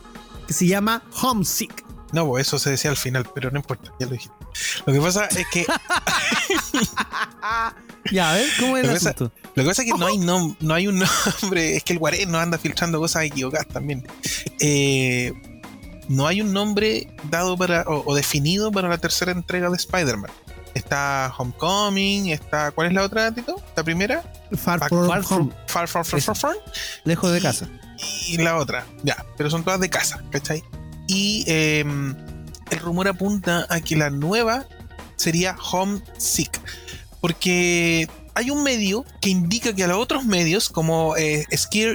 S1: que se llama Homesick.
S2: No, pues eso se decía al final, pero no importa, ya lo dijiste. Lo que pasa es que
S3: Ya, a ver, ¿cómo es el
S2: Lo que pasa-
S3: asunto?
S2: Lo que pasa es que no hay, no hay un nombre, es que el guarén nos anda filtrando cosas equivocadas también. Eh, no hay un nombre dado para o, o definido para la tercera entrega de Spider-Man. Está Homecoming, está. ¿Cuál es la otra, Tito? ¿La primera?
S1: Far, From
S3: Far. From-
S2: Far, far, far, far, far.
S3: Lejos de casa.
S2: Y la otra, ya, pero son todas de casa, ¿cachai? Y eh, el rumor apunta a que la nueva sería Homesick, porque hay un medio que indica que a los otros medios, como eh,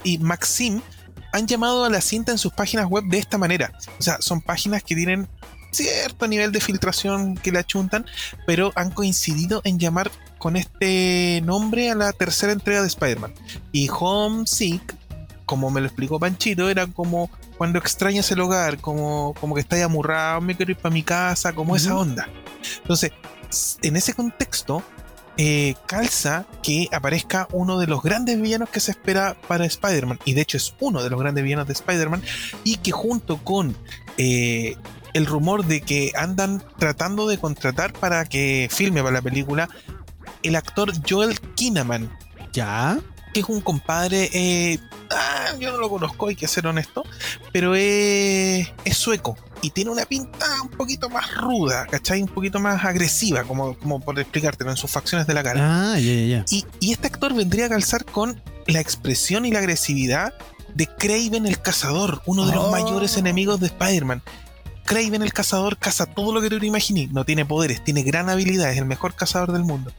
S2: y Maxim, han llamado a la cinta en sus páginas web de esta manera. O sea, son páginas que tienen cierto nivel de filtración que la chuntan, pero han coincidido en llamar con este nombre a la tercera entrega de Spider-Man. Y Homesick como me lo explicó Panchito, era como cuando extrañas el hogar, como, como que estás amurrado, me quiero ir para mi casa, como esa onda. Entonces, en ese contexto, eh, calza que aparezca uno de los grandes villanos que se espera para Spider-Man, y de hecho es uno de los grandes villanos de Spider-Man, y que junto con eh, el rumor de que andan tratando de contratar para que filme para la película el actor Joel Kinnaman,
S3: Ya.
S2: Que es un compadre, eh, ah, yo no lo conozco, hay que ser honesto, pero es, es sueco y tiene una pinta un poquito más ruda, ¿cachai? Un poquito más agresiva, como, como por explicártelo, en sus facciones de la cara.
S3: Ah, ya, ya, ya.
S2: Y, y este actor vendría a calzar con la expresión y la agresividad de Craven el Cazador, uno de los
S1: Oh.
S2: mayores enemigos de Spider-Man. Craven el Cazador caza todo lo que te imaginé. No tiene poderes, tiene gran habilidad, es el mejor cazador del mundo.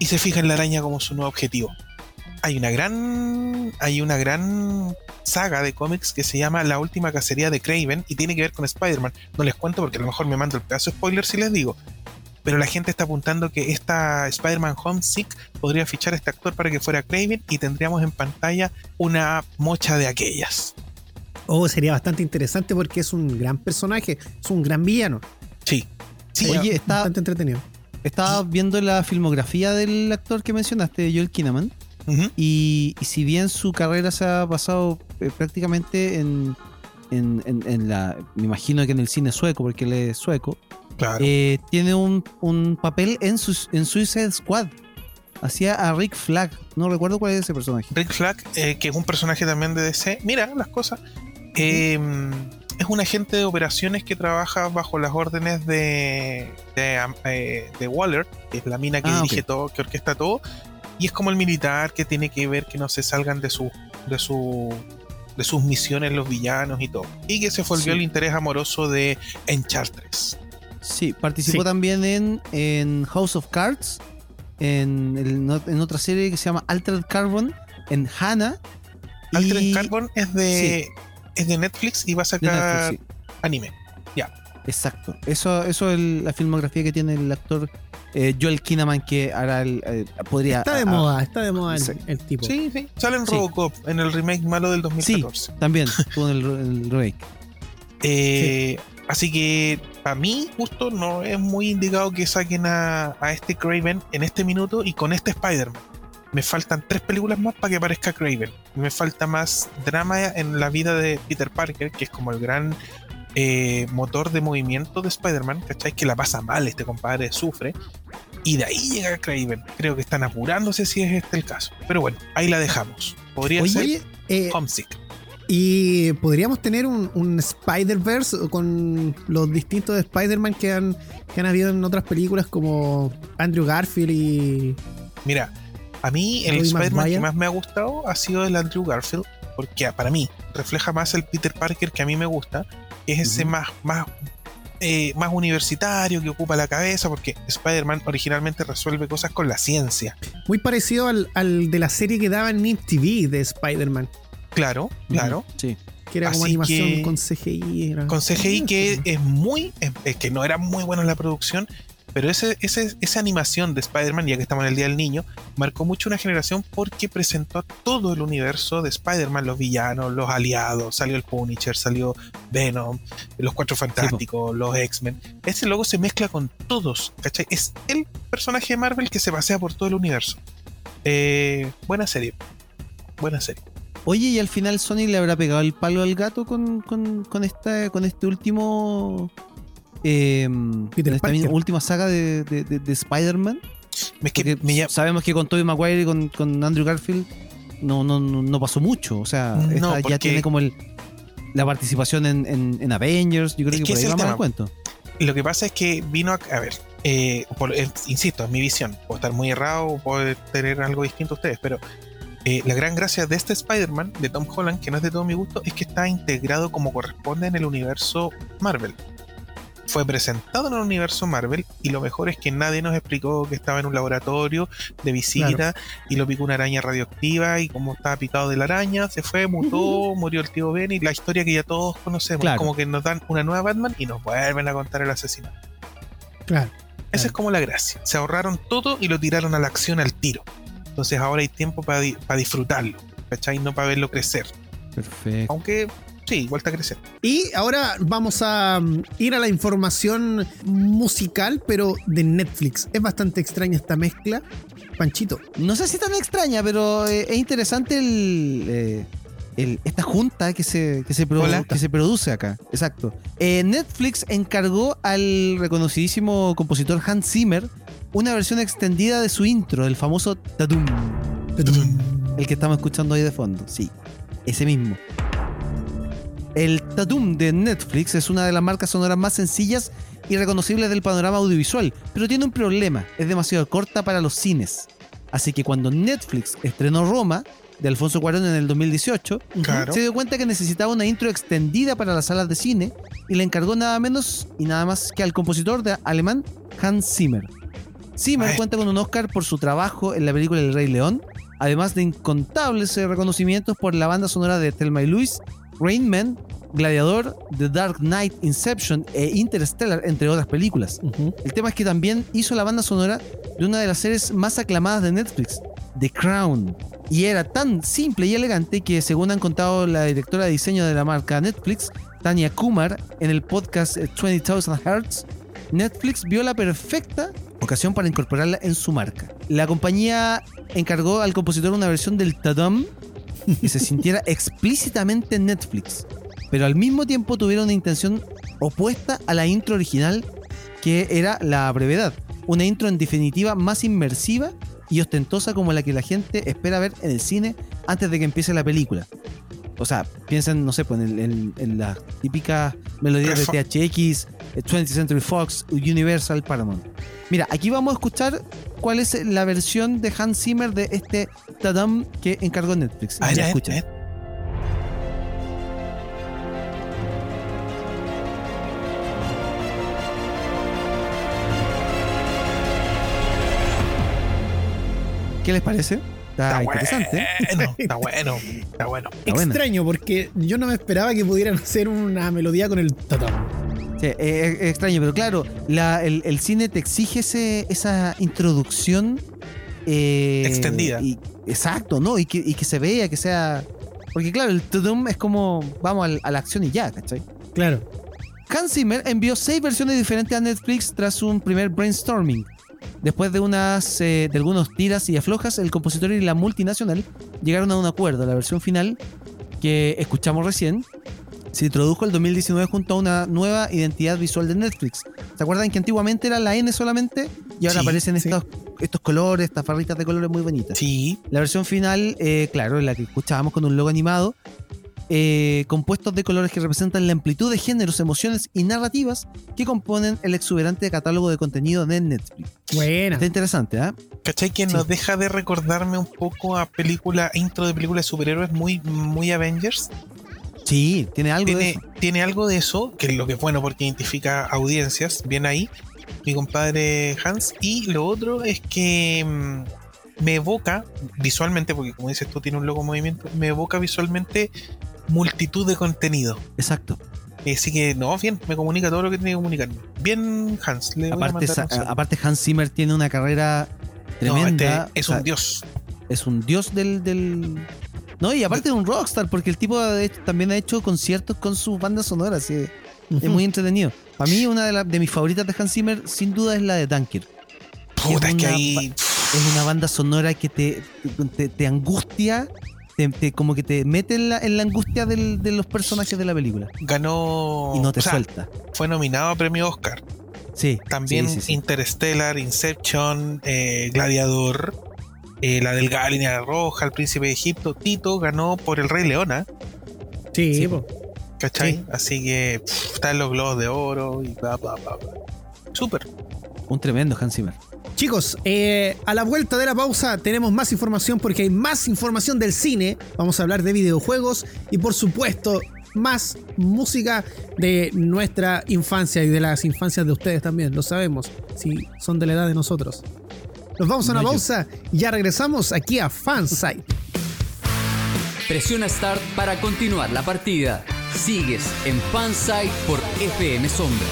S2: y se fija en la araña como su nuevo objetivo. Hay una gran. Hay una gran saga de cómics que se llama La última cacería de Craven y tiene que ver con Spider-Man. No les cuento porque a lo mejor me mando el pedazo de spoiler si les digo. Pero la gente está apuntando que esta Spider-Man Homesick podría fichar a este actor para que fuera Craven y tendríamos en pantalla una mocha de aquellas.
S1: Oh, sería bastante interesante porque es un gran personaje, es un gran villano.
S2: Sí. sí
S3: Oye, está,
S1: Bastante entretenido.
S3: estaba viendo la filmografía del actor que mencionaste, Joel Kinnaman, y, y si bien su carrera se ha basado eh, prácticamente en, en, en- en la. Me imagino que en el cine sueco, porque él es sueco,
S2: claro.
S3: eh, tiene un, un papel en, sus, en Suicide Squad. Hacía a Rick Flag. No recuerdo cuál es ese personaje.
S2: Rick Flag, eh, que es un personaje también de DC, mira las cosas. Eh, es un agente de operaciones que trabaja bajo las órdenes de, de, Waller, que es la mina que
S3: Ah,
S2: dirige todo, que orquesta todo, y es como el militar que tiene que ver que no se salgan de su, de su de sus misiones los villanos y todo. Y que se volvió
S3: Sí.
S2: el interés amoroso de Enchartress.
S3: Sí, participó
S1: Sí.
S3: también en, en House of Cards, en, el- en otra serie que se llama Altered Carbon, en Hannah.
S2: Altered
S3: y-
S2: Carbon es de, es de Netflix y va a sacar
S3: Netflix,
S2: anime.
S3: Exacto. Eso, eso es la filmografía que tiene el actor eh, Joel Kinnaman que hará el, eh, podría.
S1: Está de
S3: a- a-
S1: moda, está de moda el,
S3: Sí.
S1: el tipo.
S2: Sí, sí. Sale en
S3: Sí.
S2: Robocop, en el remake malo del 2014.
S3: También en el, el remake.
S2: Eh, Así que, para mí, justo no es muy indicado que saquen a, a este Craven en este minuto y con este Spider-Man. Me faltan tres películas más para que aparezca Craven. Me falta más drama en la vida de Peter Parker, que es como el gran eh, motor de movimiento de Spider-Man, ¿cachai? Que la pasa mal, este compadre sufre. Y de ahí llega Craven. Creo que están apurándose si es este el caso. Pero bueno, ahí la dejamos. Podría ser
S1: eh,
S2: Homesick.
S1: y podríamos tener un, un Spider-Verse con los distintos Spider-Man que han, que han habido en otras películas como Andrew Garfield y.
S2: Mira, a mí el Spider-Man que más me ha gustado ha sido el Andrew Garfield, porque para mí refleja más el Peter Parker que a mí me gusta, es ese más, más, eh, más universitario que ocupa la cabeza, porque Spider-Man originalmente resuelve cosas con la ciencia.
S1: Muy parecido al, al de la serie que daba en MTV de Spider-Man,
S2: Claro, claro.
S3: Sí.
S1: que era como
S2: Así
S1: animación
S2: que-
S1: con CGI. era-
S2: Con CGI que es muy, es- es que no era muy bueno en la producción, pero ese, ese- esa animación de Spider-Man, ya que estamos en el Día del Niño, marcó mucho una generación porque presentó a todo el universo de Spider-Man, los villanos, los aliados, salió el Punisher, salió Venom, los Cuatro Fantásticos, los X-Men. Ese logo se mezcla con todos, ¿cachai? Es el personaje de Marvel que se pasea por todo el universo. Eh, buena serie, buena serie.
S3: Oye, y al final Sony le habrá pegado el palo al gato con, con, con esta, con este último. Eh,
S1: Peter
S3: última saga de, de- de- de Spider-Man.
S2: Es que
S3: Porque
S2: me llama-
S3: sabemos que con Tobey Maguire y con, con Andrew Garfield no, no, no, pasó mucho. O sea,
S2: No,
S3: esta
S2: porque-
S3: ya tiene como el, la participación en, en- en Avengers. Yo creo
S2: Es
S3: que
S2: que
S3: por ahí
S2: ese es
S3: va
S2: el
S3: más
S2: tema.
S3: el cuento.
S2: Lo que pasa es que vino a, a ver, eh, por- eh, insisto, es mi visión. Puedo estar muy errado o puedo tener algo distinto a ustedes, pero eh, la gran gracia de este Spider-Man, de Tom Holland, que no es de todo mi gusto, es que está integrado como corresponde en el universo Marvel. Fue presentado en el universo Marvel y lo mejor es que nadie nos explicó que estaba en un laboratorio de visita y lo picó una araña radioactiva y como estaba picado de la araña, se fue, mutó, murió el tío Ben y la historia que ya todos conocemos.
S3: Claro.
S2: Como que nos dan una nueva Batman y nos vuelven a contar el asesinato.
S1: Claro.
S2: Esa es como la gracia. Se ahorraron todo y lo tiraron a la acción al tiro. Entonces ahora hay tiempo para disfrutarlo, ¿cachai? No para verlo crecer.
S3: Perfecto.
S2: Aunque sí, igual está creciendo.
S1: Y ahora vamos a mm, ir a la información musical, pero de Netflix. Es bastante extraña esta mezcla. Panchito.
S3: No sé si tan extraña, pero eh, es interesante el, eh, el- esta junta que se, que, se produ- que se produce acá. Exacto. Eh, Netflix encargó al reconocidísimo compositor Hans Zimmer una versión extendida de su intro, del famoso Tatum. El que estamos escuchando ahí de fondo. Sí, ese mismo. El Tatum de Netflix es una de las marcas sonoras más sencillas y reconocibles del panorama audiovisual, pero tiene un problema, es demasiado corta para los cines. Así que cuando Netflix estrenó Roma, de Alfonso Cuarón en el 2018,
S2: Claro.
S3: se dio cuenta que necesitaba una intro extendida para las salas de cine y le encargó nada menos y nada más que al compositor de alemán Hans Zimmer. Zimmer cuenta con un Oscar por su trabajo en la película El Rey León, además de incontables reconocimientos por la banda sonora de Thelma y Luis, Rain Man, Gladiador, The Dark Knight, Inception e Interstellar, entre otras películas. El tema es que también hizo la banda sonora de una de las series más aclamadas de Netflix, The Crown. Y era tan simple y elegante que, según han contado la directora de diseño de la marca Netflix, Tania Kumar, en el podcast 20,000 Hertz, Netflix vio la perfecta ocasión para incorporarla en su marca. La compañía encargó al compositor una versión del Tadam que se sintiera explícitamente en Netflix, pero al mismo tiempo tuvieron una intención opuesta a la intro original, que era la brevedad. Una intro en definitiva más inmersiva y ostentosa como la que la gente espera ver en el cine antes de que empiece la película. O sea, piensen, no sé, pues en, las típicas melodías de THX, 20th Century Fox, Universal, Paramount. Mira, aquí vamos a escuchar cuál es la versión de Hans Zimmer de este Tadam que encargó Netflix.
S2: Ah, ya, escucha.
S3: ¿Qué les parece? Está, interesante.
S2: Bueno, está bueno, está bueno.
S1: Extraño, porque yo no me esperaba que pudieran hacer una melodía con el Tadam.
S3: Sí, es, extraño, pero claro, el, cine te exige ese, esa introducción
S2: eh, extendida.
S3: exacto, ¿no? Y que, y que, se vea, que sea. Porque claro, el Tudum es como vamos a la acción y ya, ¿cachai?
S1: Claro.
S3: Hans Zimmer envió seis versiones diferentes a Netflix tras un primer brainstorming. Después de unas eh, de algunos tiras y aflojas, el compositor y la multinacional llegaron a un acuerdo. La versión final que escuchamos recién se introdujo el 2019 junto a una nueva identidad visual de Netflix. ¿Se acuerdan que antiguamente era la N solamente? Y ahora aparecen estos, estos colores, estas barritas de colores muy bonitas.
S2: Sí.
S3: La versión final, eh, claro, la que escuchábamos con un logo animado, eh, compuestos de colores que representan la amplitud de géneros, emociones y narrativas que componen el exuberante catálogo de contenido de Netflix.
S1: Buena.
S3: Está interesante, ¿ah?
S2: ¿Cachai? Que nos deja de recordarme un poco a película, intro de películas de superhéroes muy, muy Avengers.
S3: Sí, tiene algo
S2: tiene,
S3: de eso.
S2: Tiene algo de eso, que es lo que es bueno porque identifica audiencias, bien ahí, mi compadre Hans. Y lo otro es que mm, me evoca visualmente, porque como dices tú, tiene un logo movimiento, me evoca visualmente multitud de contenido.
S3: Exacto.
S2: Así que, no, bien, me comunica todo lo que tiene que comunicarme. Bien, Hans. Le
S3: aparte, aparte, Hans Zimmer tiene una carrera tremenda.
S2: Este es un dios.
S3: Es un dios del, no, y aparte de un rockstar, porque el tipo también ha hecho conciertos con sus bandas sonoras. es muy entretenido. A mí, una de, mis favoritas de Hans Zimmer, sin duda, es la de Dunker.
S2: Puta, es, que ahí...
S3: es una banda sonora que te, te, angustia, como que te mete en la, en la angustia de los personajes de la película.
S2: Ganó.
S3: Y no te suelta.
S2: Fue nominado a premio Oscar.
S3: Sí.
S2: También Interstellar, Inception, eh, Gladiador. Eh, la delgada línea roja, el príncipe de Egipto, Tito ganó por el Rey Leona.
S1: Sí, sí
S2: ¿cachai? Así que está en los globos de oro y bla, bla, bla. Súper.
S3: Un tremendo Hans Zimmer.
S1: Chicos, eh, a la vuelta de la pausa tenemos más información porque hay más información del cine. Vamos a hablar de videojuegos y por supuesto más música de nuestra infancia y de las infancias de ustedes también, lo sabemos, si son de la edad de nosotros. Nos vamos a una pausa y ya regresamos aquí a Fansite.
S4: Presiona Start para continuar la partida. Sigues en Fansite por FM Sombra.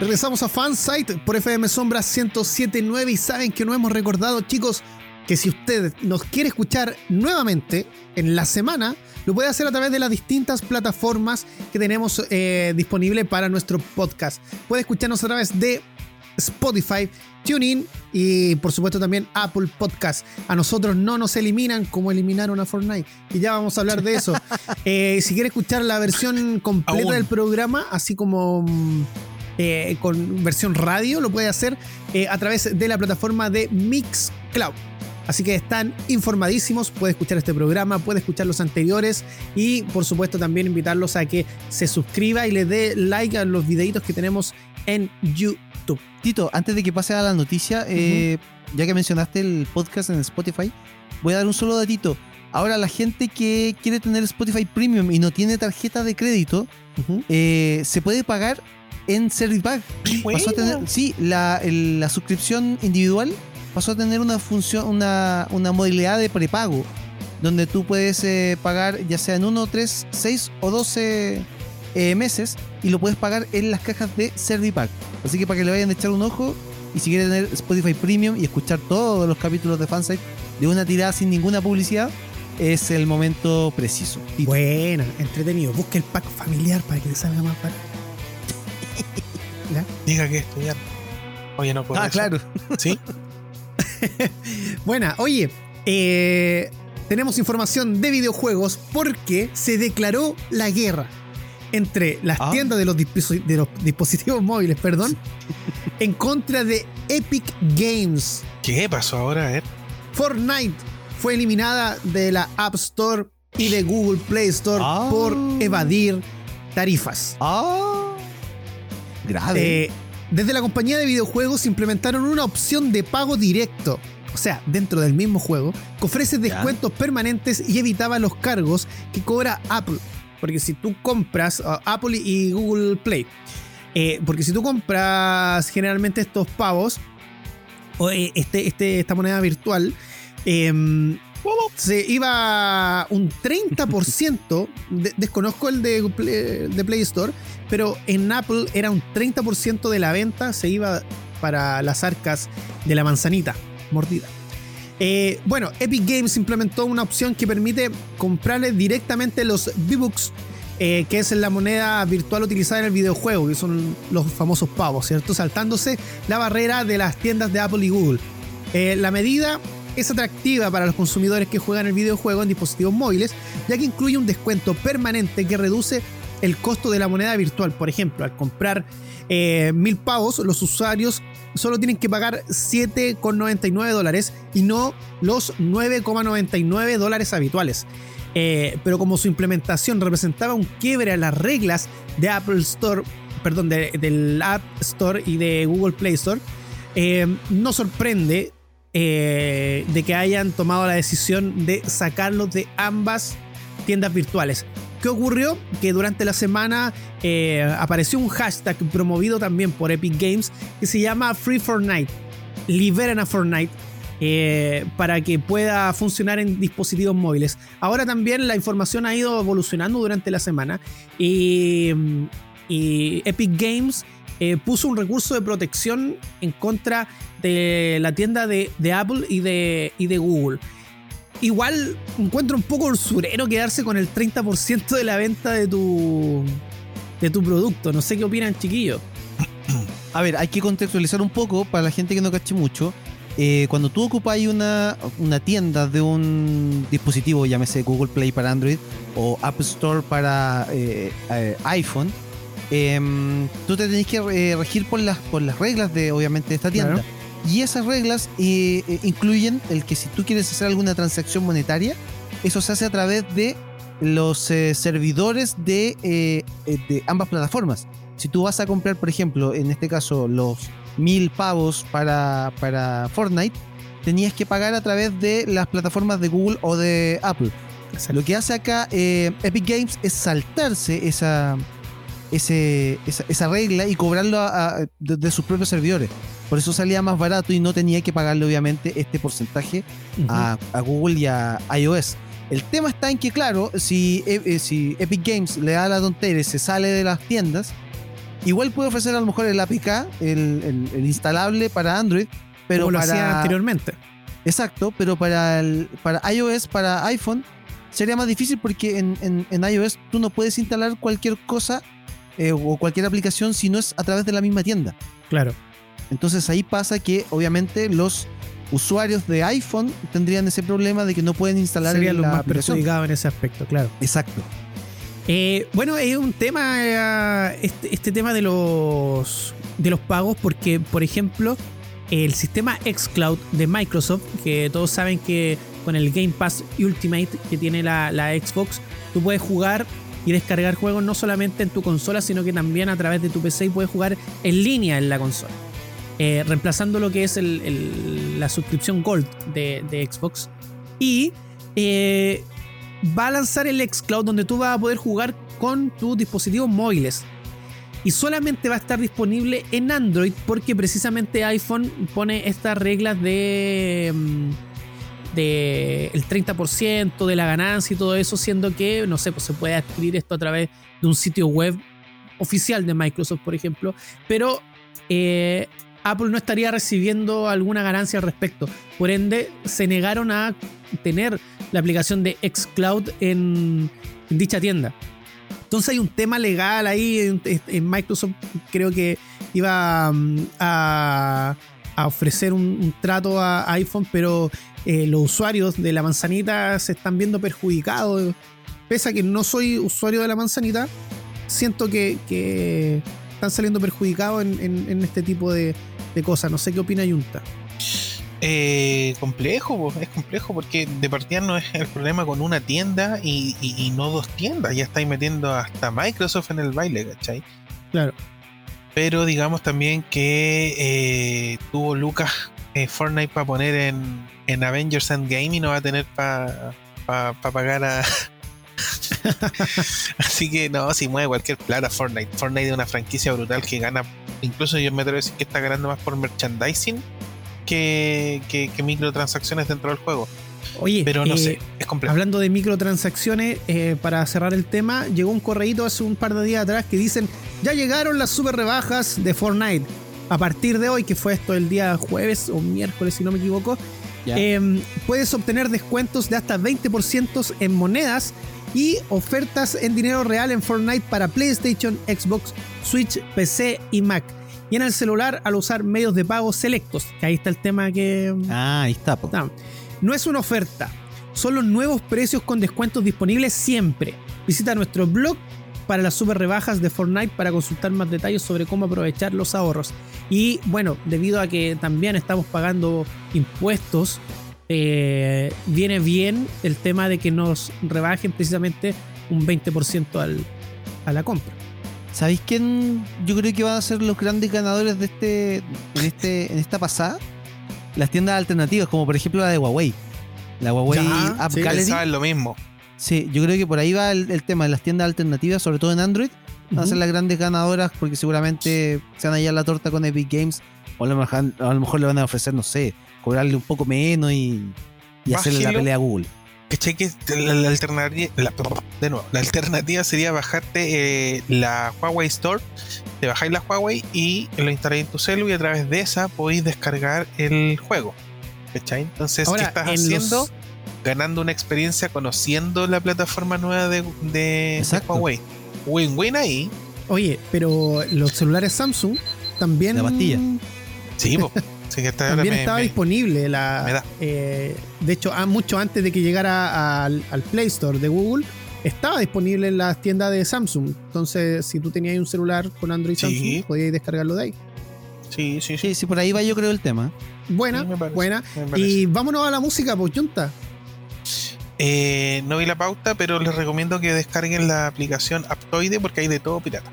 S1: Regresamos a Fansite por FM Sombra 1079 y saben que no hemos recordado, chicos, que si usted nos quiere escuchar nuevamente en la semana, lo puede hacer a través de las distintas plataformas que tenemos eh, disponible para nuestro podcast. Puede escucharnos a través de Spotify, TuneIn y por supuesto también Apple Podcast. A nosotros no nos eliminan como eliminaron a Fortnite. Y ya vamos a hablar de eso. Eh, si quiere escuchar la versión completa del programa, así como mm, eh, con versión radio, lo puede hacer a través de la plataforma de Mixcloud. Así que están informadísimos, puede escuchar este programa, puede escuchar los anteriores y por supuesto también invitarlos a que se suscriba y le dé like a los videitos que tenemos en YouTube.
S3: Tito, antes de que pase a la noticia, eh, ya que mencionaste el podcast en Spotify, voy a dar un solo datito. Ahora la gente que quiere tener Spotify Premium y no tiene tarjeta de crédito, eh, se puede pagar en Servipack. Pasó a tener, sí, la, la suscripción individual pasó a tener una función, una, una modalidad de prepago, donde tú puedes eh, pagar ya sea en 1, 3, 6 o 12 eh, meses y lo puedes pagar en las cajas de Servipack. Así que para que le vayan a echar un ojo y si quieren tener Spotify Premium y escuchar todos los capítulos de Fansite de una tirada sin ninguna publicidad, es el momento preciso.
S1: Buena, entretenido. Busque el pack familiar para que le salga más barato.
S2: Diga que estudiar. Oye, no puedo.
S3: Ah, claro.
S2: Sí.
S1: Buena, oye, eh, tenemos información de videojuegos porque se declaró la guerra entre las
S3: Ah.
S1: tiendas de los, disposi- de los dispositivos móviles, perdón, en contra de Epic Games.
S2: ¿Qué pasó ahora? Ver.
S1: Fortnite fue eliminada de la App Store y de Google Play Store
S3: Ah.
S1: por evadir tarifas.
S3: Ah, grave.
S1: Eh, desde la compañía de videojuegos implementaron una opción de pago directo, o sea, dentro del mismo juego, que ofrece
S3: Ya.
S1: descuentos permanentes y evitaba los cargos que cobra Apple. Porque si tú compras uh, Apple y Google Play, eh, porque si tú compras generalmente estos pavos, o eh, este, este, esta moneda virtual, em, se iba un 30%, de- desconozco el de, de Play Store, pero en Apple era un 30% de la venta se iba para las arcas de la manzanita mordida. Eh, bueno, Epic Games implementó una opción que permite comprarle directamente los V-Bucks, eh, que es la moneda virtual utilizada en el videojuego, que son los famosos pavos, ¿cierto? Saltándose la barrera de las tiendas de Apple y Google. Eh, la medida es atractiva para los consumidores que juegan el videojuego en dispositivos móviles, ya que incluye un descuento permanente que reduce el costo de la moneda virtual. Por ejemplo, al comprar eh, mil pavos, los usuarios solo tienen que pagar 7,99 dólares y no los 9,99 dólares habituales. Eh, pero como su implementación representaba un quiebre a las reglas de Apple Store, perdón, de- del App Store y de Google Play Store, eh, no sorprende eh, de que hayan tomado la decisión de sacarlos de ambas tiendas virtuales. ¿Qué ocurrió? Que durante la semana eh, apareció un hashtag promovido también por Epic Games que se llama Free Fortnite. Liberen a Fortnite eh, para que pueda funcionar en dispositivos móviles. Ahora también la información ha ido evolucionando durante la semana y, Epic Games puso un recurso de protección en contra de la tienda de, de Apple y de, y de Google. Igual encuentro un poco usurero quedarse con el 30% de la venta de tu, de tu producto. No sé qué opinan, chiquillos.
S3: A ver, hay que contextualizar un poco para la gente que no cache mucho. Eh, cuando tú ocupas una, una tienda de un dispositivo, llámese Google Play para Android o App Store para eh, eh, iPhone, em, tú te tenés que eh, regir por las, por las reglas de, obviamente, de esta tienda.
S1: Claro.
S3: Y esas reglas eh, eh, incluyen el que si tú quieres hacer alguna transacción monetaria, eso se hace a través de los eh, servidores de, eh, de ambas plataformas. Si tú vas a comprar, por ejemplo, en este caso, los mil pavos para, para Fortnite, tenías que pagar a través de las plataformas de Google o de Apple. Lo que hace acá Epic Games es saltarse esa, ese, esa, esa regla y cobrarlo a- a- de, de sus propios servidores. Por eso salía más barato y no tenía que pagarle, obviamente, este porcentaje a, a Google y a iOS. El tema está en que, claro, si, eh, eh, si Epic Games le da la tontería y se sale de las tiendas, igual puede ofrecer a lo mejor el APK, el, el- el instalable para Android, pero
S1: Como lo hacía anteriormente.
S3: Exacto, pero para, el, para iOS, para iPhone, sería más difícil porque en, en- en iOS tú no puedes instalar cualquier cosa eh, o cualquier aplicación si no es a través de la misma tienda.
S1: Claro.
S3: Entonces ahí pasa que obviamente los usuarios de iPhone tendrían ese problema de que no pueden instalar
S1: Serían los más
S3: aplicación.
S1: perjudicados en ese aspecto, claro.
S3: Exacto.
S1: Eh, bueno, es un tema, eh, este, este tema de los, de los pagos, porque, por ejemplo, el sistema xCloud de Microsoft, que todos saben que con el Game Pass Ultimate que tiene la, la Xbox, tú puedes jugar y descargar juegos no solamente en tu consola, sino que también a través de tu PC y puedes jugar en línea en la consola. Eh, reemplazando lo que es la suscripción Gold de, de Xbox. Y eh, va a lanzar el xCloud donde tú vas a poder jugar con tus dispositivos móviles. y solamente va a estar disponible en Android porque precisamente iPhone pone estas reglas de mm, de el 30% de la ganancia y todo eso, siendo que, no sé, pues se puede adquirir esto a través de un sitio web oficial de Microsoft, por ejemplo, pero eh, Apple no estaría recibiendo alguna ganancia al respecto. Por ende, se negaron a tener la aplicación de Xcloud en, en dicha tienda. Entonces hay un tema legal ahí en, Microsoft, creo que iba mm, a, ofrecer un, trato a iPhone, pero eh, los usuarios de la manzanita se están viendo perjudicados. Pese a que no soy usuario de la manzanita, siento que, están saliendo perjudicados en, este tipo de, cosas. No sé qué opina Junta.
S2: Eh, complejo, es complejo porque de partida no es el problema con una tienda y, no dos tiendas. Ya estáis metiendo hasta Microsoft en el baile, ¿cachai?
S1: Claro.
S2: Pero digamos también que eh, tuvo Lucas eh, Fortnite para poner en, en Avengers Endgame y no va a tener para pagar a. Así que no, si mueve cualquier plata Fortnite. Fortnite es una franquicia brutal que gana. Incluso yo me atrevo a decir que está ganando más por merchandising que, que, microtransacciones dentro del juego.
S1: Oye,
S2: pero no sé, eh, es complejo.
S1: Hablando de microtransacciones, eh, para cerrar el tema, llegó un correíto hace un par de días atrás que dicen: Ya llegaron las super rebajas de Fortnite. A partir de hoy, que fue esto el día jueves o miércoles, si no me equivoco, Em, puedes obtener descuentos de hasta 20% en monedas y ofertas en dinero real en Fortnite para PlayStation, Xbox, Switch, PC y Mac. Y en el celular al usar medios de pago selectos, que ahí está el tema que...
S3: Ah, ahí está.
S1: No, no es una oferta, son los nuevos precios con descuentos disponibles siempre. Visita nuestro blog para las super rebajas de Fortnite para consultar más detalles sobre cómo aprovechar los ahorros. Y bueno, debido a que también estamos pagando impuestos, eh, viene bien el tema de que nos rebajen precisamente un 20% al, a la compra.
S3: ¿Sabéis quién yo creo que van a ser los grandes ganadores de este, en, este, en esta pasada? Las tiendas alternativas, como por ejemplo la de Huawei. La Huawei
S2: App Gallery. lo mismo.
S3: Sí, yo creo que por ahí va el, tema de las tiendas alternativas, sobre todo en Android. Van a ser las grandes ganadoras porque seguramente se van a hallar la torta con Epic Games. O a lo, mejor, le van a ofrecer, no sé, cobrarle un poco menos y, hacerle la pelea a Google.
S2: Que la, alternativa, de nuevo, la alternativa sería bajarte eh, la Huawei Store, te bajáis la Huawei y lo instaláis en tu celu y a través de esa podéis descargar el juego. ¿Cachai? Entonces, ¿qué estás haciendo? ganando una experiencia conociendo la plataforma nueva de, de, Huawei. Win-win ahí.
S1: Oye, pero los celulares Samsung también.
S3: La pastilla.
S2: Sí,
S1: también estaba disponible. La, eh, de hecho, mucho antes de que llegara al, Play Store de Google, estaba disponible en las tiendas de Samsung. Entonces, si tú tenías un celular con Android Samsung, podías descargarlo de ahí.
S2: Sí, sí, sí.
S3: Sí, por ahí va yo creo el tema.
S1: Buena, buena. Y vámonos a la música, pues, Junta.
S2: Eh, no vi la pauta, pero les recomiendo que descarguen la aplicación Aptoide porque hay de todo pirata.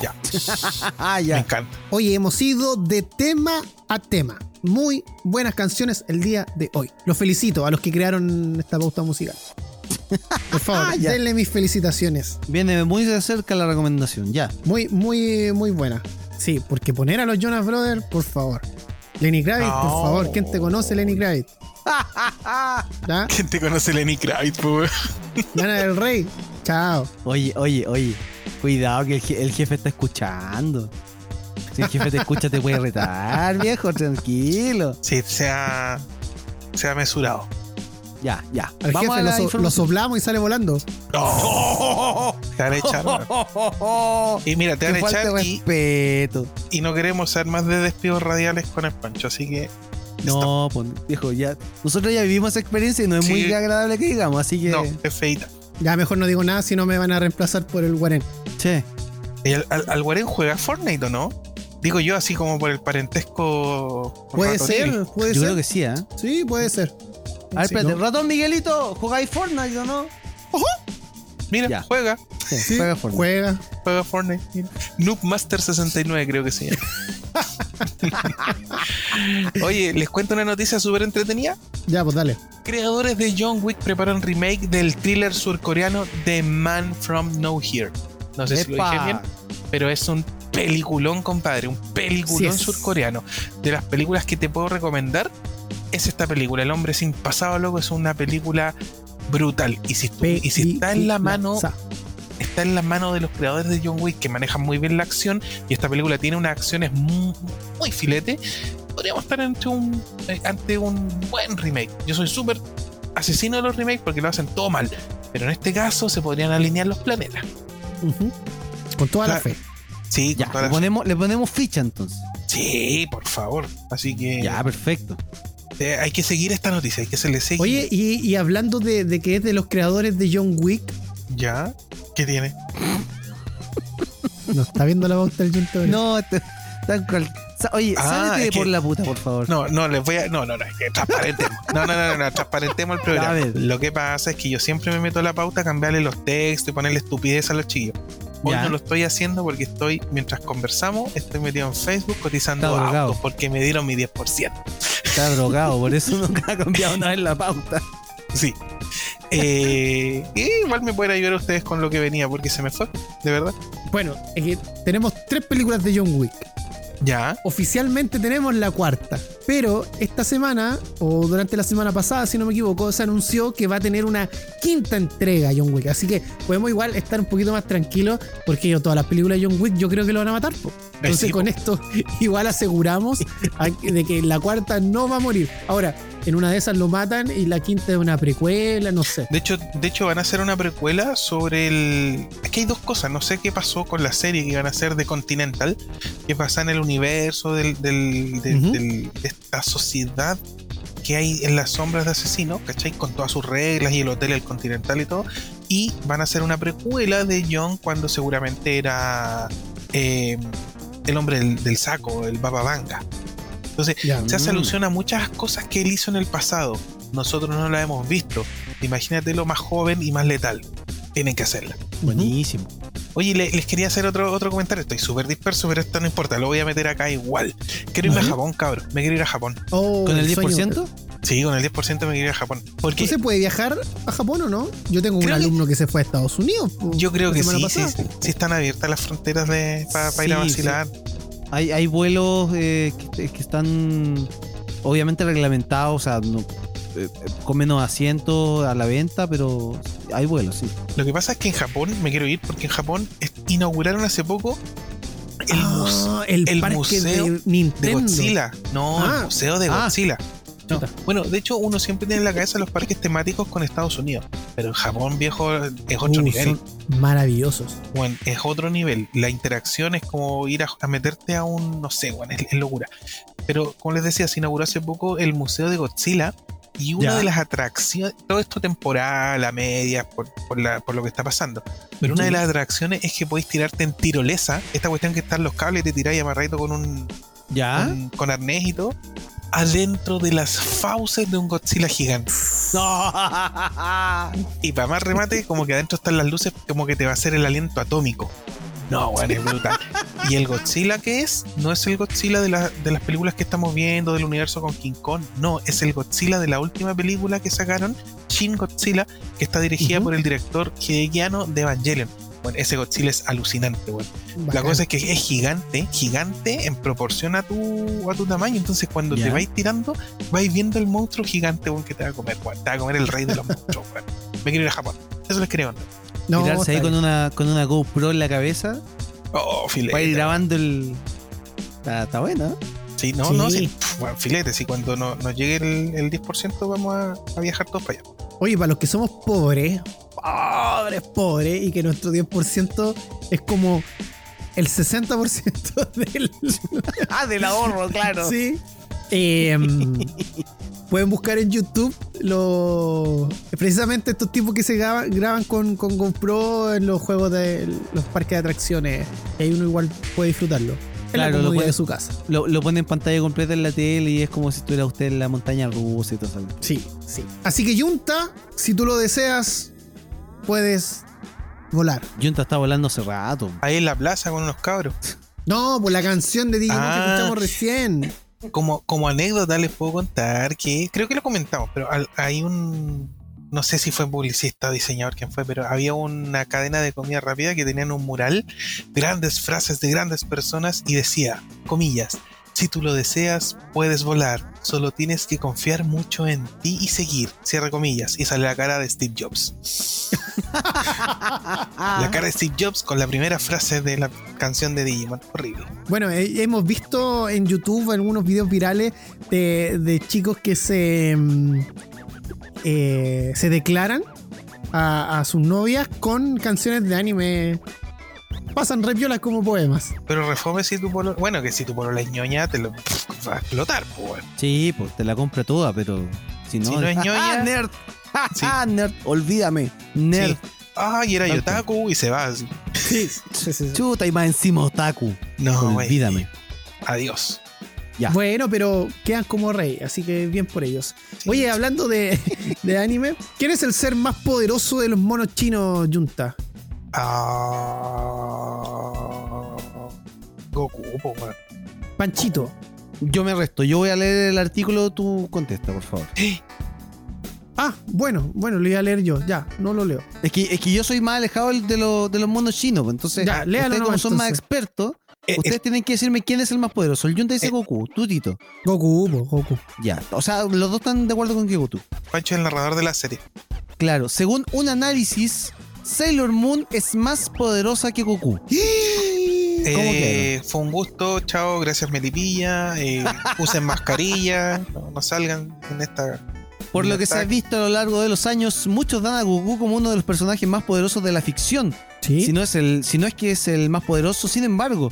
S2: Ya.
S1: ah, ya. Me encanta. Oye, hemos ido de tema a tema. Muy buenas canciones el día de hoy. Los felicito a los que crearon esta pauta musical. Por favor, ah, denle mis felicitaciones.
S3: Viene muy de cerca la recomendación, ya.
S1: Muy, muy, muy buena. Sí, porque poner a los Jonas Brothers, por favor. Lenny Kravitz, por favor. ¿Quién te conoce, Lenny Kravitz?
S2: ¿Quién te conoce Lenny Kravitz?
S1: Lana del Rey. Chao.
S3: Oye, oye, oye. Cuidado que el, jefe está escuchando. Si el jefe te escucha, te puede retar, viejo, tranquilo.
S2: Sí, sea, sea mesurado.
S3: Ya, ya.
S1: Al Vamos jefe lo, soplamos y sale volando.
S2: No. Te van a echar. y mira, te van a echar y, y no queremos ser más de despidos radiales con el Pancho, así que
S3: no, pues, viejo, ya. Nosotros ya vivimos esa experiencia y no es muy agradable que digamos, así que.
S2: No, es feita.
S1: Ya mejor no digo nada si no me van a reemplazar por el Guarén.
S3: Che.
S2: ¿El, al, Guarén juega Fortnite o no? Digo yo así como por el parentesco.
S1: Puede ser, puede
S3: yo
S1: ser.
S3: creo que sí, ¿eh?
S1: Sí, puede ser.
S3: A ver, espérate, ratón Miguelito, ¿jugáis Fortnite o no?
S2: Ojo. Mira, juega.
S1: Sí, juega Fortnite. Juega.
S2: Juega Fortnite. Noob Master 69 creo que se llama. Oye, ¿les cuento una noticia súper entretenida?
S1: Ya, pues dale.
S2: Creadores de John Wick preparan remake del thriller surcoreano The Man From No Here. No sé si lo dije bien, pero es un peliculón, compadre, un peliculón
S1: Sí
S2: surcoreano. De las películas que te puedo recomendar es esta película, El hombre sin pasado, loco, es una película brutal. Y si, estu- y si está en la mano, está en la mano de los creadores de John Wick que manejan muy bien la acción y esta película tiene unas acciones muy, muy filete, podríamos estar ante un, eh, ante un buen remake. Yo soy súper asesino de los remakes porque lo hacen todo mal, pero en este caso se podrían alinear los planetas.
S1: Con toda la fe.
S2: Sí,
S3: Ya, le ponemos, le ponemos ficha entonces.
S2: sí, por favor. Así que
S3: Ya, perfecto.
S2: Hay que seguir esta noticia, hay que se le sigue.
S1: Oye, y, y hablando de, de que es de los creadores de John Wick,
S2: ¿ya? ¿Qué tiene?
S1: no está viendo la pauta del Junto.
S3: No. Sa- Oye,
S2: Ah,
S3: sálete
S2: que-
S3: por la puta, por favor.
S2: No, no, les voy a. No, no, no, es que transparentemos. No, no, no, no, no, transparentemos el programa. Lo que pasa es que yo siempre me meto a la pauta a cambiarle los textos y ponerle estupidez a los chillos. Hoy
S3: Ya.
S2: no lo estoy haciendo porque estoy, mientras conversamos, estoy metido en Facebook cotizando
S3: Está
S2: autos porque me dieron mi 10%.
S3: Está drogado, por eso nunca ha cambiado nada en la pauta.
S2: Sí. Eh, y igual me pueden ayudar ustedes con lo que venía porque se me fue, de verdad.
S1: Bueno, es que tenemos tres películas de John Wick.
S2: Ya.
S1: Oficialmente tenemos la cuarta, pero esta semana, o durante la semana pasada, si no me equivoco, se anunció que va a tener una quinta entrega John Wick. Así que podemos igual estar un poquito más tranquilos, porque yo, todas las películas de John Wick yo creo que lo van a matar. po. Entonces con esto igual aseguramos a- de que la cuarta no va a morir. Ahora, en una de esas lo matan y la quinta es una precuela, no sé.
S2: De hecho, de hecho, van a hacer una precuela sobre el. Es que hay dos cosas. No sé qué pasó con la serie que iban a hacer de Continental, que pasa en el universo del, del- del- del- de esta sociedad que hay en las sombras de asesinos, ¿cachai? Con todas sus reglas y el hotel, el Continental y todo. Y van a hacer una precuela de John cuando seguramente era eh, el hombre del, del saco, el Baba Vanga. Entonces,
S1: Ya.
S2: se hace
S3: Mm.
S2: alusión a muchas cosas que él hizo en el pasado. Nosotros no las hemos visto. Imagínate lo más joven y más letal. Tienen que hacerla.
S3: Buenísimo.
S2: Oye, le- les quería hacer otro, otro comentario. Estoy súper disperso, pero esto no importa. Lo voy a meter acá igual. Quiero irme a. Japón, cabrón. Me quiero ir a Japón.
S1: Oh,
S3: ¿Con el
S1: sueño.
S3: 10%?
S2: Sí, con el 10% me quiero ir a Japón. Porque
S1: ¿Tú se puede viajar a Japón o no? Yo tengo un
S2: Creo
S1: alumno que se fue a Estados Unidos.
S2: yo creo que sí, sí, sí están abiertas las fronteras para ir a
S3: Sí,
S2: vacilar.
S3: Hay, hay vuelos eh, que, que están obviamente reglamentados, o sea, no- eh, con menos asientos a la venta, pero hay vuelos, sí.
S2: Lo que pasa es que en Japón, me quiero ir porque en Japón inauguraron hace poco el museo.
S1: Ah, el,
S2: el
S1: parque
S2: museo
S1: de
S2: de. Godzilla. No,
S1: Ah.
S2: el museo de
S3: Ah.
S2: No. Bueno, de hecho, uno siempre tiene en la cabeza los parques temáticos con Estados Unidos. Pero en Japón, viejo, es otro
S1: Uh,
S2: nivel.
S1: son maravillosos.
S2: Bueno, es otro nivel. La interacción es como ir a, a meterte a un. No sé, bueno, es, es locura. Pero, como les decía, se inauguró hace poco el Museo de Godzilla. Y una
S3: Ya.
S2: de las atracciones, todo esto temporal, a medias, por, por, la- por lo que está pasando. Pero una de las atracciones es que podéis tirarte en tirolesa. Esta cuestión que están los cables, te tiráis amarradito con un,
S3: ¿Ya?
S2: con, con arnés y todo, adentro de las fauces de un Godzilla gigante.
S3: No.
S2: Y para más remate, como que adentro están las luces, como que te va a hacer el aliento atómico. No, bueno, es brutal. Y el Godzilla que es, no es el Godzilla de, la- de las películas que estamos viendo del universo con King Kong, no, es el Godzilla de la última película que sacaron, Shin Godzilla, que está dirigida por el director Hidekiano de Evangelion. Bueno, ese Godzilla es alucinante, bueno. La cosa es que es gigante, gigante en proporción a tu, a tu tamaño. Entonces, cuando te vais tirando, vais viendo el monstruo gigante weón, que te va a comer, weón. Te va a comer el rey de los monstruos, weón. Me quiero ir a Japón. Eso les quería contar.
S1: No,
S3: Tirarse ahí con una, con una GoPro en la cabeza
S2: Oh, filete.
S3: para ir grabando el. Está, está buena. ¿eh?
S2: Sí, no,
S1: Sí.
S2: no, sí. Pff, Bueno, filete. Si cuando no- nos llegue el, el 10%, vamos a, a viajar todos para allá.
S1: Oye, para los que somos pobres, pobres, pobres, y que nuestro 10% es como el 60% del.
S3: Ah, del ahorro, claro.
S1: Sí. Eh, pueden buscar en YouTube los precisamente estos tipos que se graban, graban con, con GoPro en los juegos de los parques de atracciones. Y ahí uno igual puede disfrutarlo. En
S3: Claro,
S1: la
S3: lo puede-
S1: de su casa.
S3: Lo, lo pone en pantalla completa en la tele y es como si estuviera usted en la montaña rusa y todo eso.
S1: Sí, sí. Así que Junta, si tú lo deseas, puedes volar.
S3: Junta está volando hace rato.
S2: Ahí en la plaza con unos cabros.
S1: No, por la canción de Digimon que
S2: Ah.
S1: escuchamos recién.
S2: Como, como anécdota les puedo contar que, creo que lo comentamos, pero al- hay un, no sé si fue publicista o diseñador quien fue, pero había una cadena de comida rápida que tenían un mural, grandes frases de grandes personas y decía, comillas, si tú lo deseas, puedes volar. Solo tienes que confiar mucho en ti y seguir. Cierra comillas. Y sale la cara de Steve Jobs. la cara de Steve Jobs con la primera frase de la canción de Digimon. Horrible.
S1: Bueno, eh, hemos visto en YouTube algunos videos virales de, chicos que se, mm, eh, se declaran a, a sus novias con canciones de anime pasan re como poemas.
S2: Pero refome si tu polo. Bueno, que si tu polo la ñoña, te lo va a explotar, pues.
S3: Sí, pues te la compra toda, pero si no.
S2: Si no es ñoña.
S3: ¡Ah, nerd! ¡Ah, nerd! Olvídame. Nerd.
S2: Ah, y era Yotaku y se va así.
S1: Sí, sí, sí.
S3: Chuta y más encima Otaku.
S2: No,
S3: Olvídame.
S2: Adiós.
S1: Ya. Bueno, pero quedan como rey, así que bien por ellos. Oye, hablando de, de anime, ¿quién es el ser más poderoso de los monos chinos, Junta?
S2: Ah, Goku,
S1: Panchito.
S3: Yo me resto. Yo voy a leer el artículo, tú contesta, por favor.
S1: Ah, bueno, bueno, lo voy a leer yo. Ya, no lo leo.
S3: Es que, es que yo soy más alejado de, los, de los mundos chinos. Entonces,
S1: ya,
S3: ustedes como son más expertos, eh, ustedes tienen que decirme quién es el más poderoso. El Junta dice eh, Goku, tú Tito.
S1: Goku, Goku.
S3: Ya, o sea, los dos están de acuerdo con que Goku.
S2: Pancho es el narrador de la serie.
S3: Claro, según un análisis Sailor Moon es más poderosa que Goku.
S2: Eh, fue un gusto, chao, gracias Melipilla. Eh, usen mascarilla, no, salgan en esta.
S3: Por lo que se ha visto a lo largo de los años, muchos dan a Goku como uno de los personajes más poderosos de la ficción. Si, no es el, si no es que es el más poderoso, sin embargo,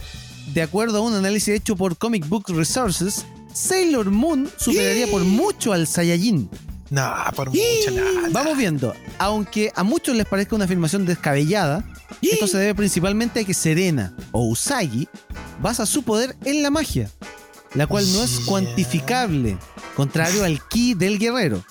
S3: de acuerdo a un análisis hecho por Comic Book Resources, Sailor Moon superaría por mucho al Saiyajin.
S2: No, por mucho nada.
S3: Vamos viendo. Aunque a muchos les parezca una afirmación descabellada, esto se debe principalmente a que Serena o Usagi basa su poder en la magia, la cual no es cuantificable, contrario al ki del guerrero.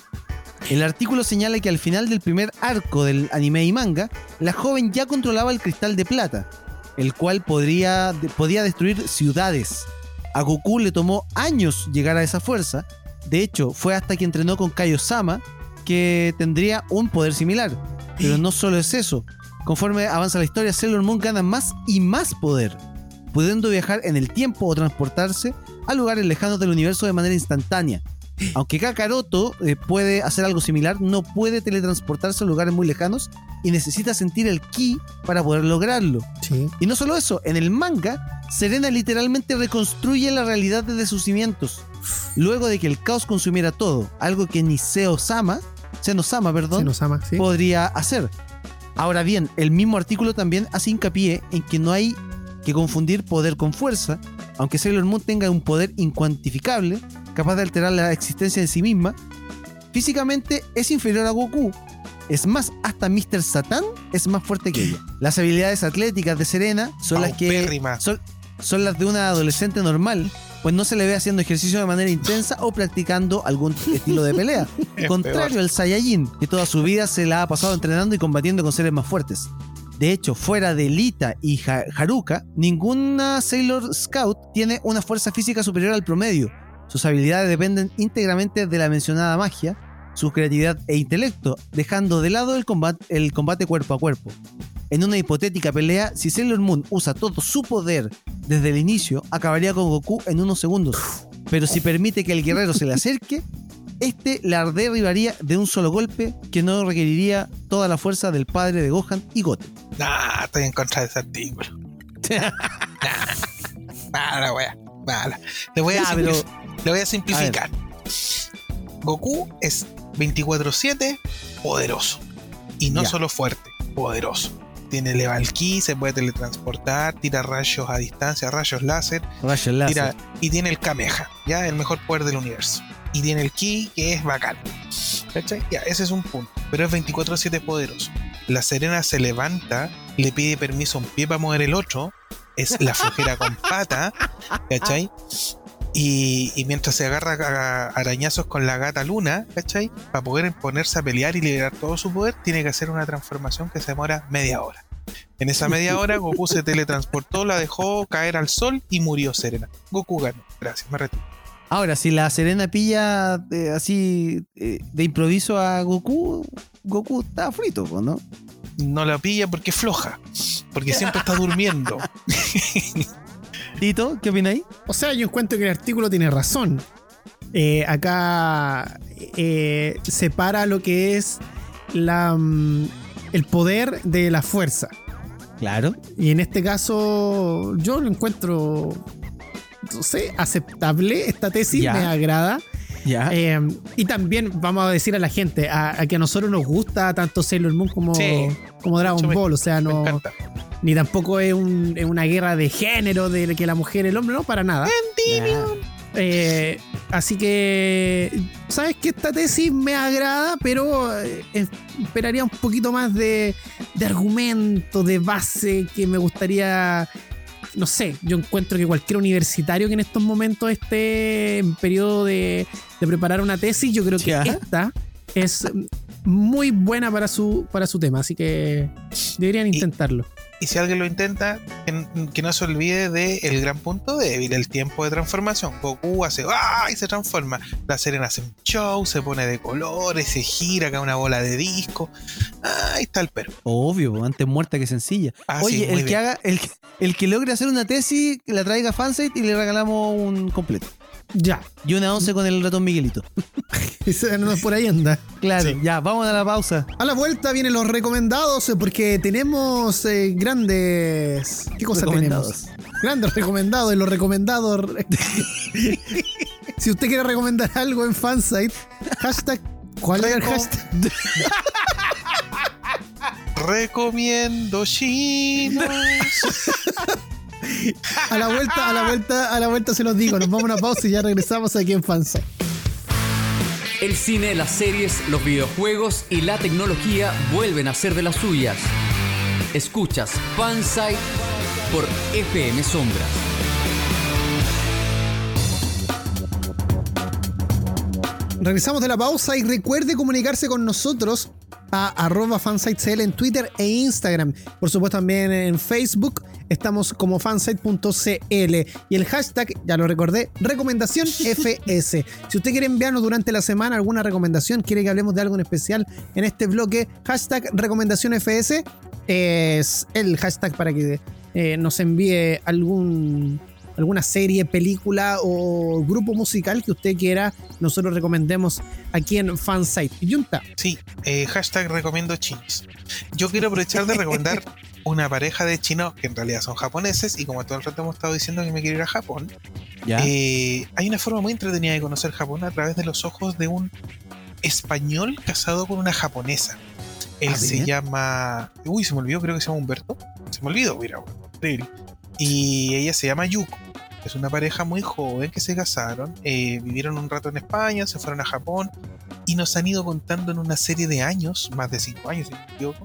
S3: El artículo señala que al final del primer arco del anime y manga, la joven ya controlaba el cristal de plata, el cual podría, podía destruir ciudades. A Goku le tomó años llegar a esa fuerza, de hecho, fue hasta que entrenó con Kaio-sama que tendría un poder similar. Pero no solo es eso. Conforme avanza la historia, Sailor Moon gana más y más poder, pudiendo viajar en el tiempo o transportarse a lugares lejanos del universo de manera instantánea. Aunque Kakaroto eh, puede hacer algo similar, no puede teletransportarse a lugares muy lejanos y necesita sentir el ki para poder lograrlo. Y no solo eso, en el manga, Serena literalmente reconstruye la realidad desde sus cimientos luego de que el caos consumiera todo, algo que ni Seo-sama, Seno-sama, perdón, podría hacer. Ahora bien, el mismo artículo también hace hincapié en que no hay que confundir poder con fuerza, aunque Sailor Moon tenga un poder incuantificable, capaz de alterar la existencia de sí misma, físicamente es inferior a Goku. Es más, hasta Mr. Satan es más fuerte que ella. Las habilidades atléticas de Serena son las que son las de una adolescente normal, pues no se le ve haciendo ejercicio de manera intensa o practicando algún estilo de pelea. Contrario al Saiyajin, que toda su vida se la ha pasado entrenando y combatiendo con seres más fuertes. De hecho, fuera de Lita y Haruka, ninguna Sailor Scout tiene una fuerza física superior al promedio. Sus habilidades dependen íntegramente de la mencionada magia, su creatividad e intelecto, dejando de lado el combate, el combate cuerpo a cuerpo. En una hipotética pelea, si Sailor Moon usa todo su poder desde el inicio, acabaría con Goku en unos segundos. Pero si permite que el guerrero se le acerque, este la derribaría de un solo golpe que no requeriría toda la fuerza del padre de Gohan y Goten.
S2: Nah, estoy en contra de ese artículo. nah, wea. Le voy a, le voy a simplificar. Goku es 24-7 poderoso. Y no solo fuerte, poderoso tiene level key, se puede teletransportar, tira rayos a distancia, rayos láser.
S3: Rayos láser.
S2: y tiene el Kameha, ya el mejor poder del universo. Y tiene el ki que es bacán. ¿Cachai? Ya, ese es un punto. Pero es 24-7 poderoso. La Serena se levanta, le pide permiso a un pie para mover el otro. Es la flojera con pata. ¿Cachai? Y, y, mientras se agarra a arañazos con la gata Luna, ¿cachai? Para poder ponerse a pelear y liberar todo su poder, tiene que hacer una transformación que se demora media hora. En esa media hora, Goku se teletransportó, la dejó caer al sol y murió Serena. Goku ganó. Gracias, me retiro.
S3: Ahora, si la Serena pilla eh, así eh, de improviso a Goku, Goku está frito, ¿no?
S2: No la pilla porque es floja. Porque siempre está durmiendo.
S3: Tito, ¿qué opináis?
S1: O sea, yo encuentro que el artículo tiene razón. Eh, acá eh, separa lo que es la, mm, el poder de la fuerza.
S3: Claro.
S1: Y en este caso, yo lo encuentro, no sé, aceptable. Esta tesis me agrada. Eh, y también vamos a decir a la gente a, a que a nosotros nos gusta tanto Sailor Moon como,
S2: Sí.
S1: como Dragon
S2: me-
S1: Ball. O sea, no, ni tampoco es, un- es una guerra de género de que la mujer y el hombre, no, para nada. Eh, así que, sabes que esta tesis me agrada, pero eh, esperaría un poquito más de, de argumento, de base, que me gustaría, no sé, yo encuentro que cualquier universitario que en estos momentos esté en periodo de, de preparar una tesis, yo creo que
S3: Ya.
S1: esta es muy buena para su, para su tema, así que deberían intentarlo.
S2: Y si alguien lo intenta, que, no se olvide del el gran punto débil, el tiempo de transformación. Goku hace ¡ah! y se transforma. La Serena hace un show, se pone de colores, se gira acá una bola de disco. Ah, ahí está el perro.
S3: Obvio, antes muerta que sencilla.
S2: Ah,
S3: Oye, el que haga, el, el que logre hacer una tesis, la traiga a Fansite y le regalamos un completo.
S1: Ya,
S3: Y una once con el ratón Miguelito.
S1: no por ahí anda.
S3: Claro,
S2: Sí.
S3: ya, vamos a la pausa.
S1: A la vuelta vienen los recomendados eh, porque tenemos eh, grandes. ¿Qué cosa
S3: Recomendados.
S1: tenemos? Grandes recomendados y los recomendados. si usted quiere recomendar algo en fansite, hashtag. ¿Cuál es el hashtag?
S2: Recomiendo chinos.
S1: A la vuelta, a la vuelta, a la vuelta se los digo. Nos vamos a una pausa y ya regresamos aquí en fansite.
S4: El cine, las series, los videojuegos y la tecnología vuelven a ser de las suyas. Escuchas Fansite por FM Sombras.
S1: Regresamos de la pausa y recuerde comunicarse con nosotros a arroba fansitecl en Twitter e Instagram. Por supuesto también en Facebook estamos como fansite.cl y el hashtag, ya lo recordé, recomendación FS. Si usted quiere enviarnos durante la semana alguna recomendación, quiere que hablemos de algo en especial en este bloque, hashtag recomendación FS es el hashtag para que eh, nos envíe algún alguna serie, película o grupo musical que usted quiera, nosotros recomendemos aquí en Fansite. Junta,
S2: Sí, eh, hashtag recomiendo chinos. Yo quiero aprovechar de recomendar una pareja de chinos que en realidad son japoneses y como todo el rato hemos estado diciendo que me quiero ir a Japón,
S3: Ya.
S2: eh, hay una forma muy entretenida de conocer Japón a través de los ojos de un español casado con una japonesa. Él
S3: Ah,
S2: se
S3: bien.
S2: llama... Uy, se me olvidó, creo que se llama Humberto. Se me olvidó, mira, bueno, increíble. Y ella se llama Yuko. Es una pareja muy joven que se casaron, eh, vivieron un rato en España, se fueron a Japón y nos han ido contando en una serie de años, más de cinco años, si no me equivoco,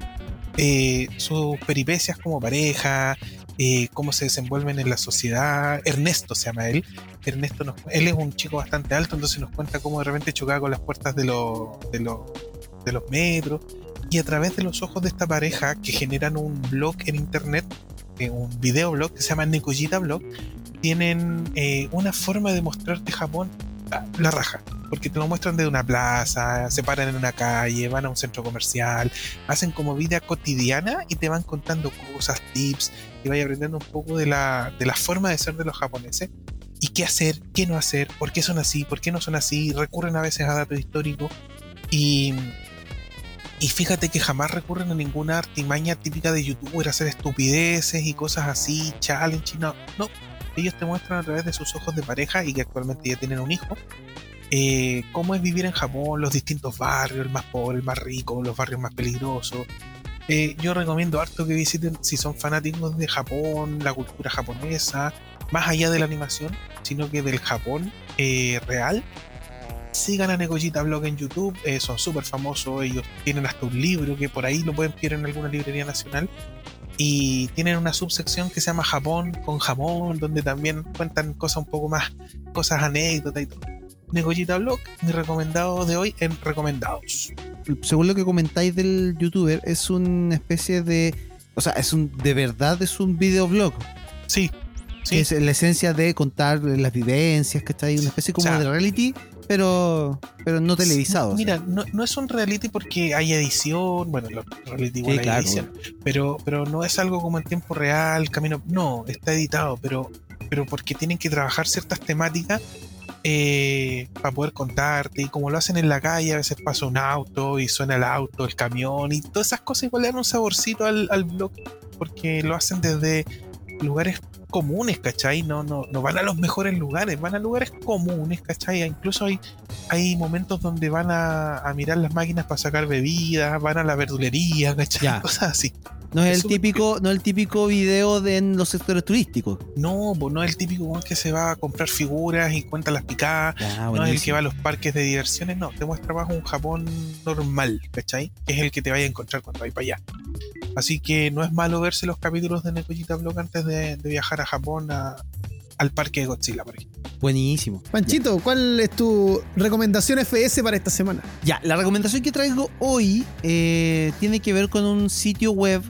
S2: eh, sus peripecias como pareja, eh, cómo se desenvuelven en la sociedad. Ernesto se llama él. Ernesto, nos- él es un chico bastante alto, entonces nos cuenta cómo de repente chocaba con las puertas de, los de, los de los metros. Y a través de los ojos de esta pareja que generan un blog en internet, eh, un videoblog que se llama Nekojita Blog, tienen eh, una forma de mostrarte Japón la raja. Porque te lo muestran desde una plaza, se paran en una calle, van a un centro comercial, hacen como vida cotidiana y te van contando cosas, tips, y vas aprendiendo un poco de la, de la forma de ser de los japoneses y qué hacer, qué no hacer, por qué son así, por qué no son así, recurren a veces a datos históricos y, y fíjate que jamás recurren a ninguna artimaña típica de youtuber, hacer estupideces y cosas así, challenge, no, no, ellos te muestran a través de sus ojos de pareja y que actualmente ya tienen un hijo, eh, cómo es vivir en Japón, los distintos barrios, el más pobre, el más rico, los barrios más peligrosos. Eh, yo recomiendo harto que visiten si son fanáticos de Japón, la cultura japonesa, más allá de la animación, sino que del Japón eh, real. Sigan a Negoyita Blog en YouTube, eh, son súper famosos, ellos tienen hasta un libro que por ahí lo pueden pillar en alguna librería nacional. Y tienen una subsección que se llama Japón con jamón, donde también cuentan cosas un poco más, cosas anécdotas y todo. Negoyita Blog, mi recomendado de hoy en recomendados.
S3: Según lo que comentáis del youtuber, es una especie de. O sea, es un. De verdad es un videoblog.
S2: Sí, Sí.
S3: Es la esencia de contar las vivencias, que está ahí, una especie como
S2: O sea,
S3: de reality, pero, pero no televisado.
S2: Mira, no, no es un reality porque hay edición, bueno, los reality igual
S3: Sí,
S2: hay
S3: claro,
S2: edición, pero, pero no es algo como en tiempo real, camino, no, está editado, pero, pero porque tienen que trabajar ciertas temáticas eh, para poder contarte, y como lo hacen en la calle, a veces pasa un auto y suena el auto, el camión, y todas esas cosas igual le dan un saborcito al, al blog, porque lo hacen desde lugares comunes, ¿cachai? No, no, no van a los mejores lugares, van a lugares comunes, ¿cachai? Incluso hay, hay momentos donde van a, a mirar las máquinas para sacar bebidas, van a la verdulería, ¿cachai?
S3: Ya.
S2: Cosas así.
S3: no es el típico, no es el típico video de en los sectores turísticos.
S2: No, pues no es el típico que se va a comprar figuras y cuenta las picadas.
S3: Ya,
S2: No es el que va a los parques de diversiones, no, te muestra más un Japón normal, ¿cachai? Que es el que te vaya a encontrar cuando vayas para allá. Así que no es malo verse los capítulos de Nekoyita Blog antes de, de viajar a Japón a- al parque de Godzilla, por ejemplo.
S3: Buenísimo.
S1: Panchito, ¿cuál es tu recomendación FS para esta semana?
S3: Ya, la recomendación que traigo hoy eh, tiene que ver con un sitio web.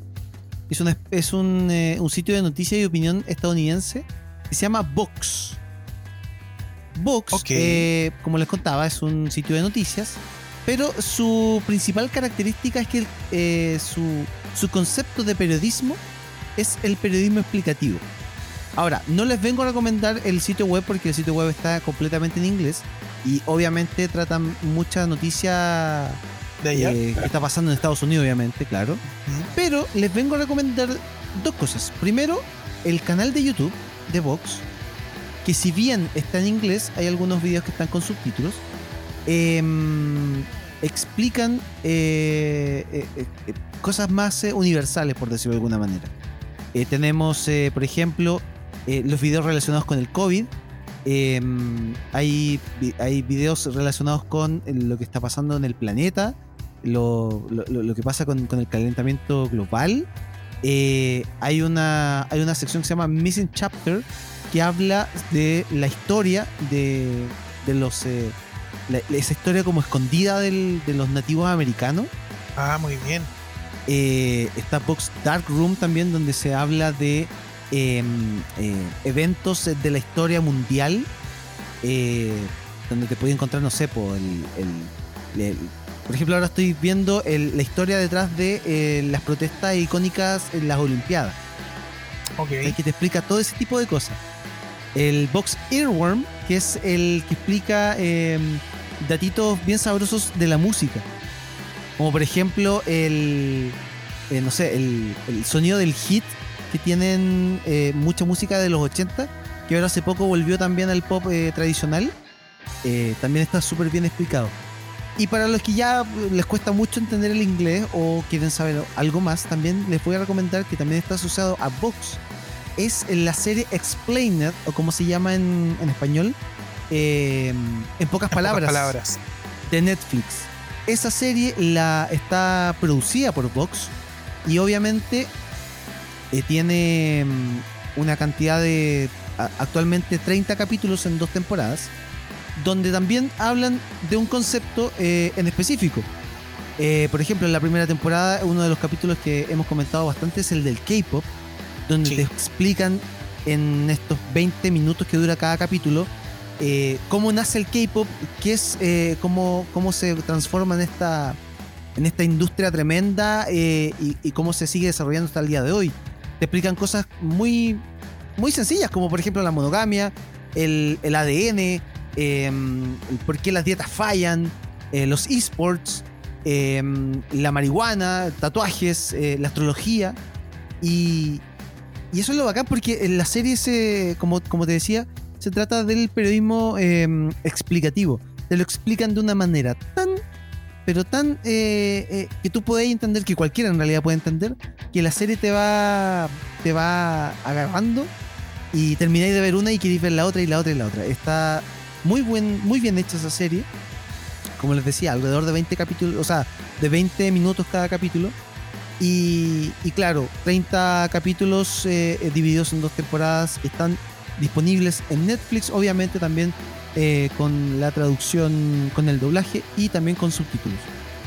S3: Es, una- es un, eh, un sitio de noticias y opinión estadounidense que se llama Vox. Vox,
S2: Ok.
S3: eh, como les contaba, es un sitio de noticias, pero su principal característica es que eh, su, su concepto de periodismo es el periodismo explicativo. Ahora, no les vengo a recomendar el sitio web porque el sitio web está completamente en inglés y obviamente tratan mucha noticia
S2: De
S3: eh, que está pasando en Estados Unidos, obviamente, claro. Pero les vengo a recomendar dos cosas. Primero, el canal de YouTube de Vox, que si bien está en inglés, hay algunos videos que están con subtítulos. Em, explican eh, eh, eh, cosas más universales, por decirlo de alguna manera. Tenemos, por ejemplo, los videos relacionados con el COVID. Em, hay, hay videos relacionados con lo que está pasando en el planeta, lo, lo- que pasa con, con el calentamiento global. Hay, una, hay una sección que se llama Missing Chapter que habla de la historia de, de los... la- esa historia como escondida del- de los nativos americanos.
S2: Ah, muy bien.
S3: Eh, está Box Dark Room también, donde se habla de eh, eh, eventos de la historia mundial, eh, donde te puede encontrar, no sé, po, el, el- el- por ejemplo, ahora estoy viendo la historia detrás de las protestas icónicas en las Olimpiadas,
S2: Ok.
S3: el que te explica todo ese tipo de cosas. El Box Earworm, que es el que explica eh, datitos bien sabrosos de la música. Como por ejemplo el, eh, no sé, el, el sonido del hit que tienen eh, mucha música de los 80, que ahora hace poco volvió también al pop eh, tradicional. Eh, también está súper bien explicado. Y para los que ya les cuesta mucho entender el inglés o quieren saber algo más, también les voy a recomendar que también está asociado a Vox. Es la serie Explained, o como se llama en, en español, eh, en pocas
S2: En
S3: palabras
S2: pocas palabras.
S3: de Netflix. Esa serie la está producida por Vox y obviamente eh, tiene mm, una cantidad de a- actualmente 30 capítulos en dos temporadas, donde también hablan de un concepto eh, en específico. Por ejemplo, en la primera temporada, uno de los capítulos que hemos comentado bastante es el del K-pop, donde
S2: Sí.
S3: te explican en estos 20 minutos que dura cada capítulo eh, cómo nace el K-pop, qué es, eh, cómo, cómo se transforma en esta, en esta industria tremenda eh, y, y cómo se sigue desarrollando hasta el día de hoy. Te explican cosas muy, muy sencillas, como por ejemplo la monogamia, el, el ADN, el por qué las dietas fallan, los esports, eh, la marihuana, tatuajes, la astrología. Y, y eso es lo bacán porque en la serie, se, como, como te decía, se trata del periodismo eh, explicativo. Te lo explican de una manera tan, pero tan eh, eh, que tú puedes entender, que cualquiera en realidad puede entender, que la serie te va, te va agarrando y termináis de ver una y queréis ver la otra y la otra y la otra. Está muy, buen, muy bien hecha esa serie. Como les decía, alrededor de 20 capítulos, o sea, de 20 minutos cada capítulo. Y, y claro, 30 capítulos eh, eh, divididos en dos temporadas están disponibles en Netflix, obviamente también eh, con la traducción, con el doblaje y también con subtítulos.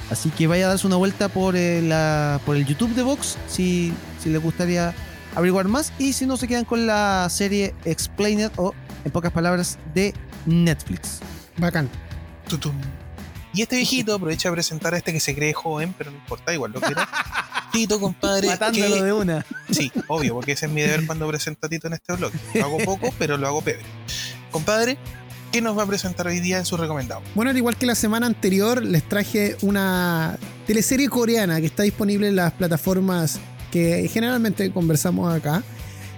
S3: Así que vaya a darse una vuelta por, eh, la, por el YouTube de Vox si, si les gustaría averiguar más y si no se quedan con la serie Explained o en pocas palabras de Netflix.
S1: Bacán.
S2: Tutum. Y este viejito aprovecha a presentar a este que se cree joven, pero no importa, igual lo quiero. Tito, compadre.
S3: Matándolo
S2: que-
S3: de una.
S2: Sí, obvio, porque ese es mi deber cuando presento a Tito en este blog. Lo hago poco, pero lo hago peor. Compadre, ¿qué nos va a presentar hoy día en su recomendado?
S1: Bueno, al igual que la semana anterior, les traje una teleserie coreana que está disponible en las plataformas que generalmente conversamos acá.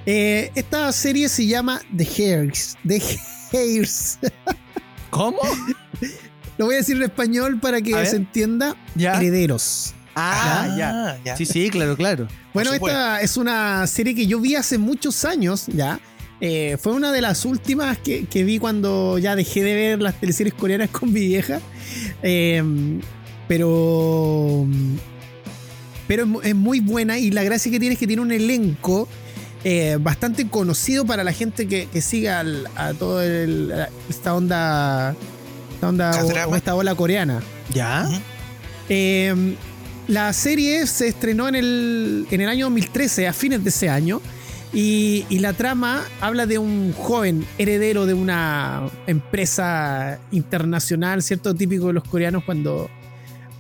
S1: Eh, esta serie se llama The Hairs. The Hairs.
S3: ¿Cómo?
S1: Lo voy a decir en español para que se entienda.
S3: Ya.
S1: Herederos.
S3: Ah, ya.
S2: ya.
S3: Sí, sí, claro, claro.
S1: Bueno, esta es una serie que yo vi hace muchos años ya. Eh, fue una de las últimas que, que vi cuando ya dejé de ver las teleseries coreanas con mi vieja. Eh, pero. Pero es mu- es muy buena y la gracia que tiene es que tiene un elenco eh, bastante conocido para la gente que, que siga al- a toda esta onda. Esta onda o- o esta ola coreana.
S3: ¿Ya?
S1: La serie se estrenó en el, en el año 2013, a fines de ese año. Y, y la trama habla de un joven heredero de una empresa internacional, ¿cierto? Típico de los coreanos cuando,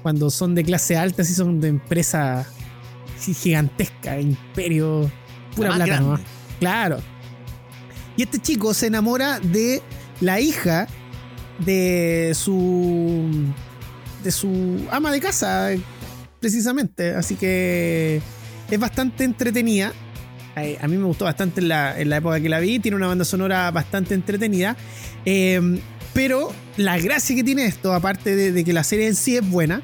S1: cuando son de clase alta, así son de empresa gigantesca, imperio, pura plata nomás. Claro. Y este chico se enamora de la hija de su de su ama de casa, precisamente. Así que es bastante entretenida. A mí me gustó bastante en la, en la época que la vi. Tiene una banda sonora bastante entretenida. Eh, pero la gracia que tiene esto, aparte de, de que la serie en sí es buena,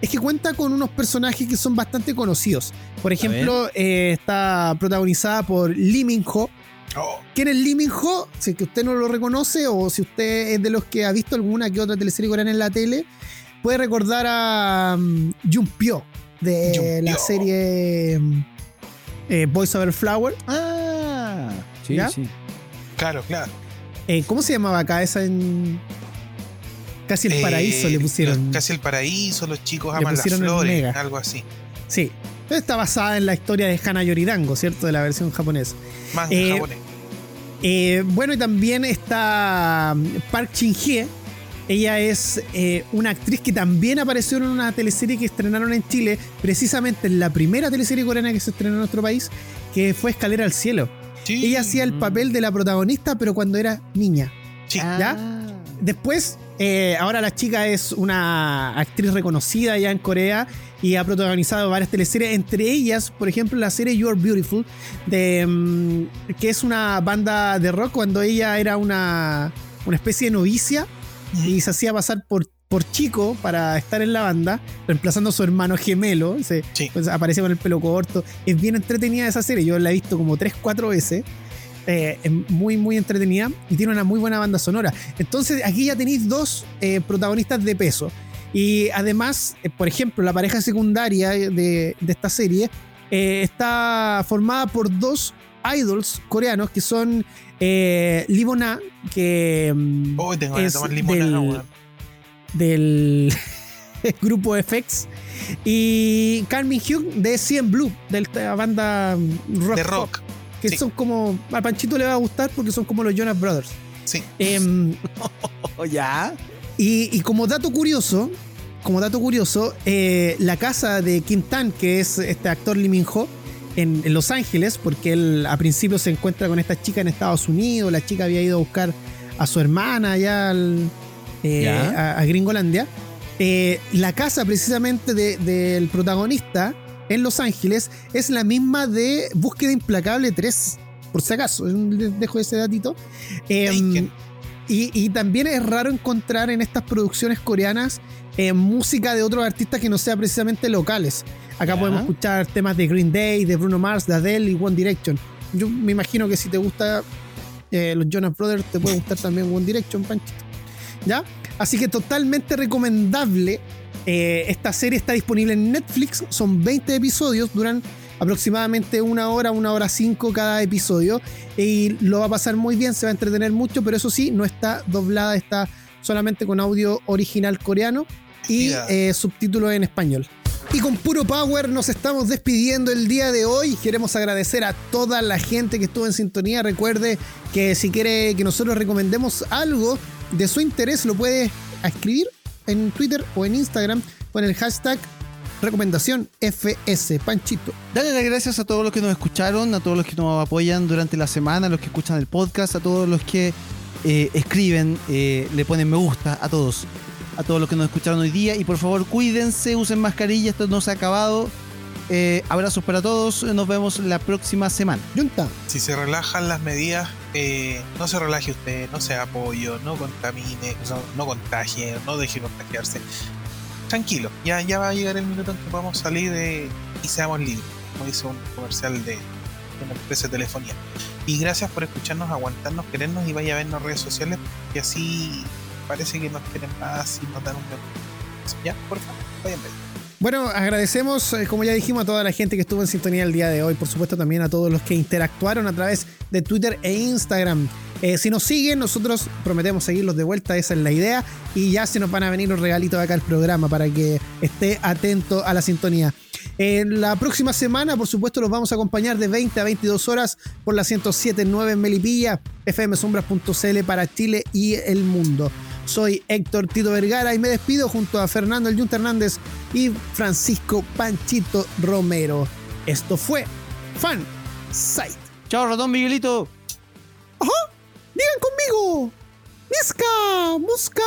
S1: es que cuenta con unos personajes que son bastante conocidos. Por ejemplo, eh, está protagonizada por Lee Min-ho,
S2: Oh,
S1: ¿Quién es Lee Min-ho? Si es que usted no lo reconoce o si usted es de los que ha visto alguna que otra teleserie coreana en la tele, puede recordar a um, de
S2: Jun
S1: la
S2: Pyo.
S1: serie um, eh, Boys Over Flower.
S3: Ah, sí,
S1: ¿Ya?
S3: sí.
S2: claro, claro.
S1: Eh, ¿Cómo se llamaba acá esa en Casi el
S2: Eh,
S1: paraíso le pusieron?
S2: los- casi el paraíso, los chicos aman las flores, algo así.
S1: Sí. Está basada en la historia de Hana Yoridango, ¿cierto? De la versión japonesa.
S2: Manga
S1: Eh,
S2: japonés.
S1: Bueno, y también está um, Park Shin-hye. Ella es eh, una actriz que también apareció en una teleserie que estrenaron en Chile, precisamente en la primera teleserie coreana que se estrenó en nuestro país, que fue Escalera al Cielo.
S2: Sí,
S1: Ella hacía el papel de la protagonista, pero cuando era niña.
S2: sí.
S1: ¿Ya? Después, eh, ahora la chica es una actriz reconocida ya en Corea y ha protagonizado varias teleseries, entre ellas, por ejemplo, la serie You Are Beautiful, de, mm, que es una banda de rock cuando ella era una, una especie de novicia y se hacía pasar por, por chico para estar en la banda, reemplazando a su hermano gemelo. Se,
S2: Sí.
S1: pues, aparece con el pelo corto. Es bien entretenida esa serie, yo la he visto como 3, 4 veces. Eh, es muy, muy entretenida y tiene una muy buena banda sonora. Entonces, aquí ya tenéis dos eh, protagonistas de peso. Y además, eh, por ejemplo, la pareja secundaria de, de esta serie está formada por dos idols coreanos que son eh, Lee Bona, que
S2: Hoy tengo que
S1: es
S2: tomar limonada,
S1: del- del grupo FX y Carmen Hyuk de CN Blue, de la banda mm, rock,
S2: De
S1: pop,
S2: rock.
S1: que
S2: sí.
S1: son como a Panchito le va a gustar porque son como los Jonas Brothers.
S2: Sí.
S1: Em,
S3: Oh, ya.
S1: y, y como dato curioso, como dato curioso, eh, la casa de Kim Tan, que es este actor Lee Min Ho, en, en Los Ángeles, porque él a principio se encuentra con esta chica en Estados Unidos, la chica había ido a buscar a su hermana allá al, eh, a, a Gringolandia. Eh, la casa precisamente de- del protagonista en Los Ángeles es la misma de Búsqueda Implacable 3, por si acaso, les dejo ese datito. Em, y, y también es raro encontrar en estas producciones coreanas eh, música de otros artistas que no sea precisamente locales. Acá podemos escuchar temas de Green Day, de Bruno Mars, de Adele y One Direction. Yo me imagino que si te gusta eh, los Jonas Brothers, te puede gustar también One Direction, Panchito. ¿Ya? Así que totalmente recomendable. Eh, esta serie está disponible en Netflix. Son 20 episodios, duran aproximadamente una hora, una hora cinco cada episodio. Y lo va a pasar muy bien, se va a entretener mucho, pero eso sí, no está doblada, está solamente con audio original coreano y
S2: Ya.
S1: eh, subtítulos en español. Y con puro power nos estamos despidiendo el día de hoy. Queremos agradecer a toda la gente que estuvo en sintonía. Recuerde que si quiere que nosotros recomendemos algo de su interés, lo puede escribir en Twitter o en Instagram con el hashtag recomendación FS Panchito.
S3: Dale las gracias a todos los que nos escucharon, a todos los que nos apoyan durante la semana, a los que escuchan el podcast, a todos los que eh, escriben, eh, le ponen me gusta, a todos a todos los que nos escucharon hoy día. Y por favor, cuídense, usen mascarilla, esto no se ha acabado. Eh, abrazos para todos, nos vemos la próxima semana.
S1: Junta.
S2: Si se relajan las medidas, eh, no se relaje usted, no sea apoyo, no contamine, no, no contagie, no deje contagiarse. Tranquilo, ya, ya va a llegar el minuto en que podamos salir de, y seamos libres, como dice un comercial de, de una empresa de telefonía. Y gracias por escucharnos, aguantarnos, querernos y vaya a vernos redes sociales, y así parece que nos quieren más y nos un Ya, por favor, vayan.
S1: Bueno, agradecemos, eh, como ya dijimos, a toda la gente que estuvo en sintonía el día de hoy. Por supuesto, también a todos los que interactuaron a través de Twitter e Instagram. Eh, si nos siguen, nosotros prometemos seguirlos de vuelta, esa es la idea. Y ya se nos van a venir los regalitos acá al programa para que esté atento a la sintonía. La próxima semana, por supuesto, los vamos a acompañar de 20 a 22 horas por la 107.9 en Melipilla, fmsombras.cl para Chile y el mundo. Soy Héctor Tito Vergara y me despido junto a Fernando El Junta Hernández y Francisco Panchito Romero. Esto fue Fan Site.
S3: Chao, ratón Miguelito.
S1: ¡Ajá! ¡Digan conmigo! ¡Miska! ¡Musca!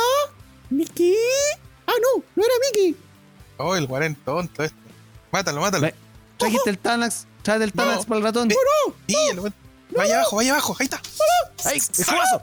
S1: ¿Miki? Ah, no, no era Miki.
S2: Oh, el guarén tonto este. Mátalo, mátalo.
S3: Trajiste el Tanax. Trae el Tanax para el ratón.
S1: ¡No, no!
S2: El. Vaya abajo, vaya abajo, ahí está.
S3: ¡Ahí! ¡Escobazo!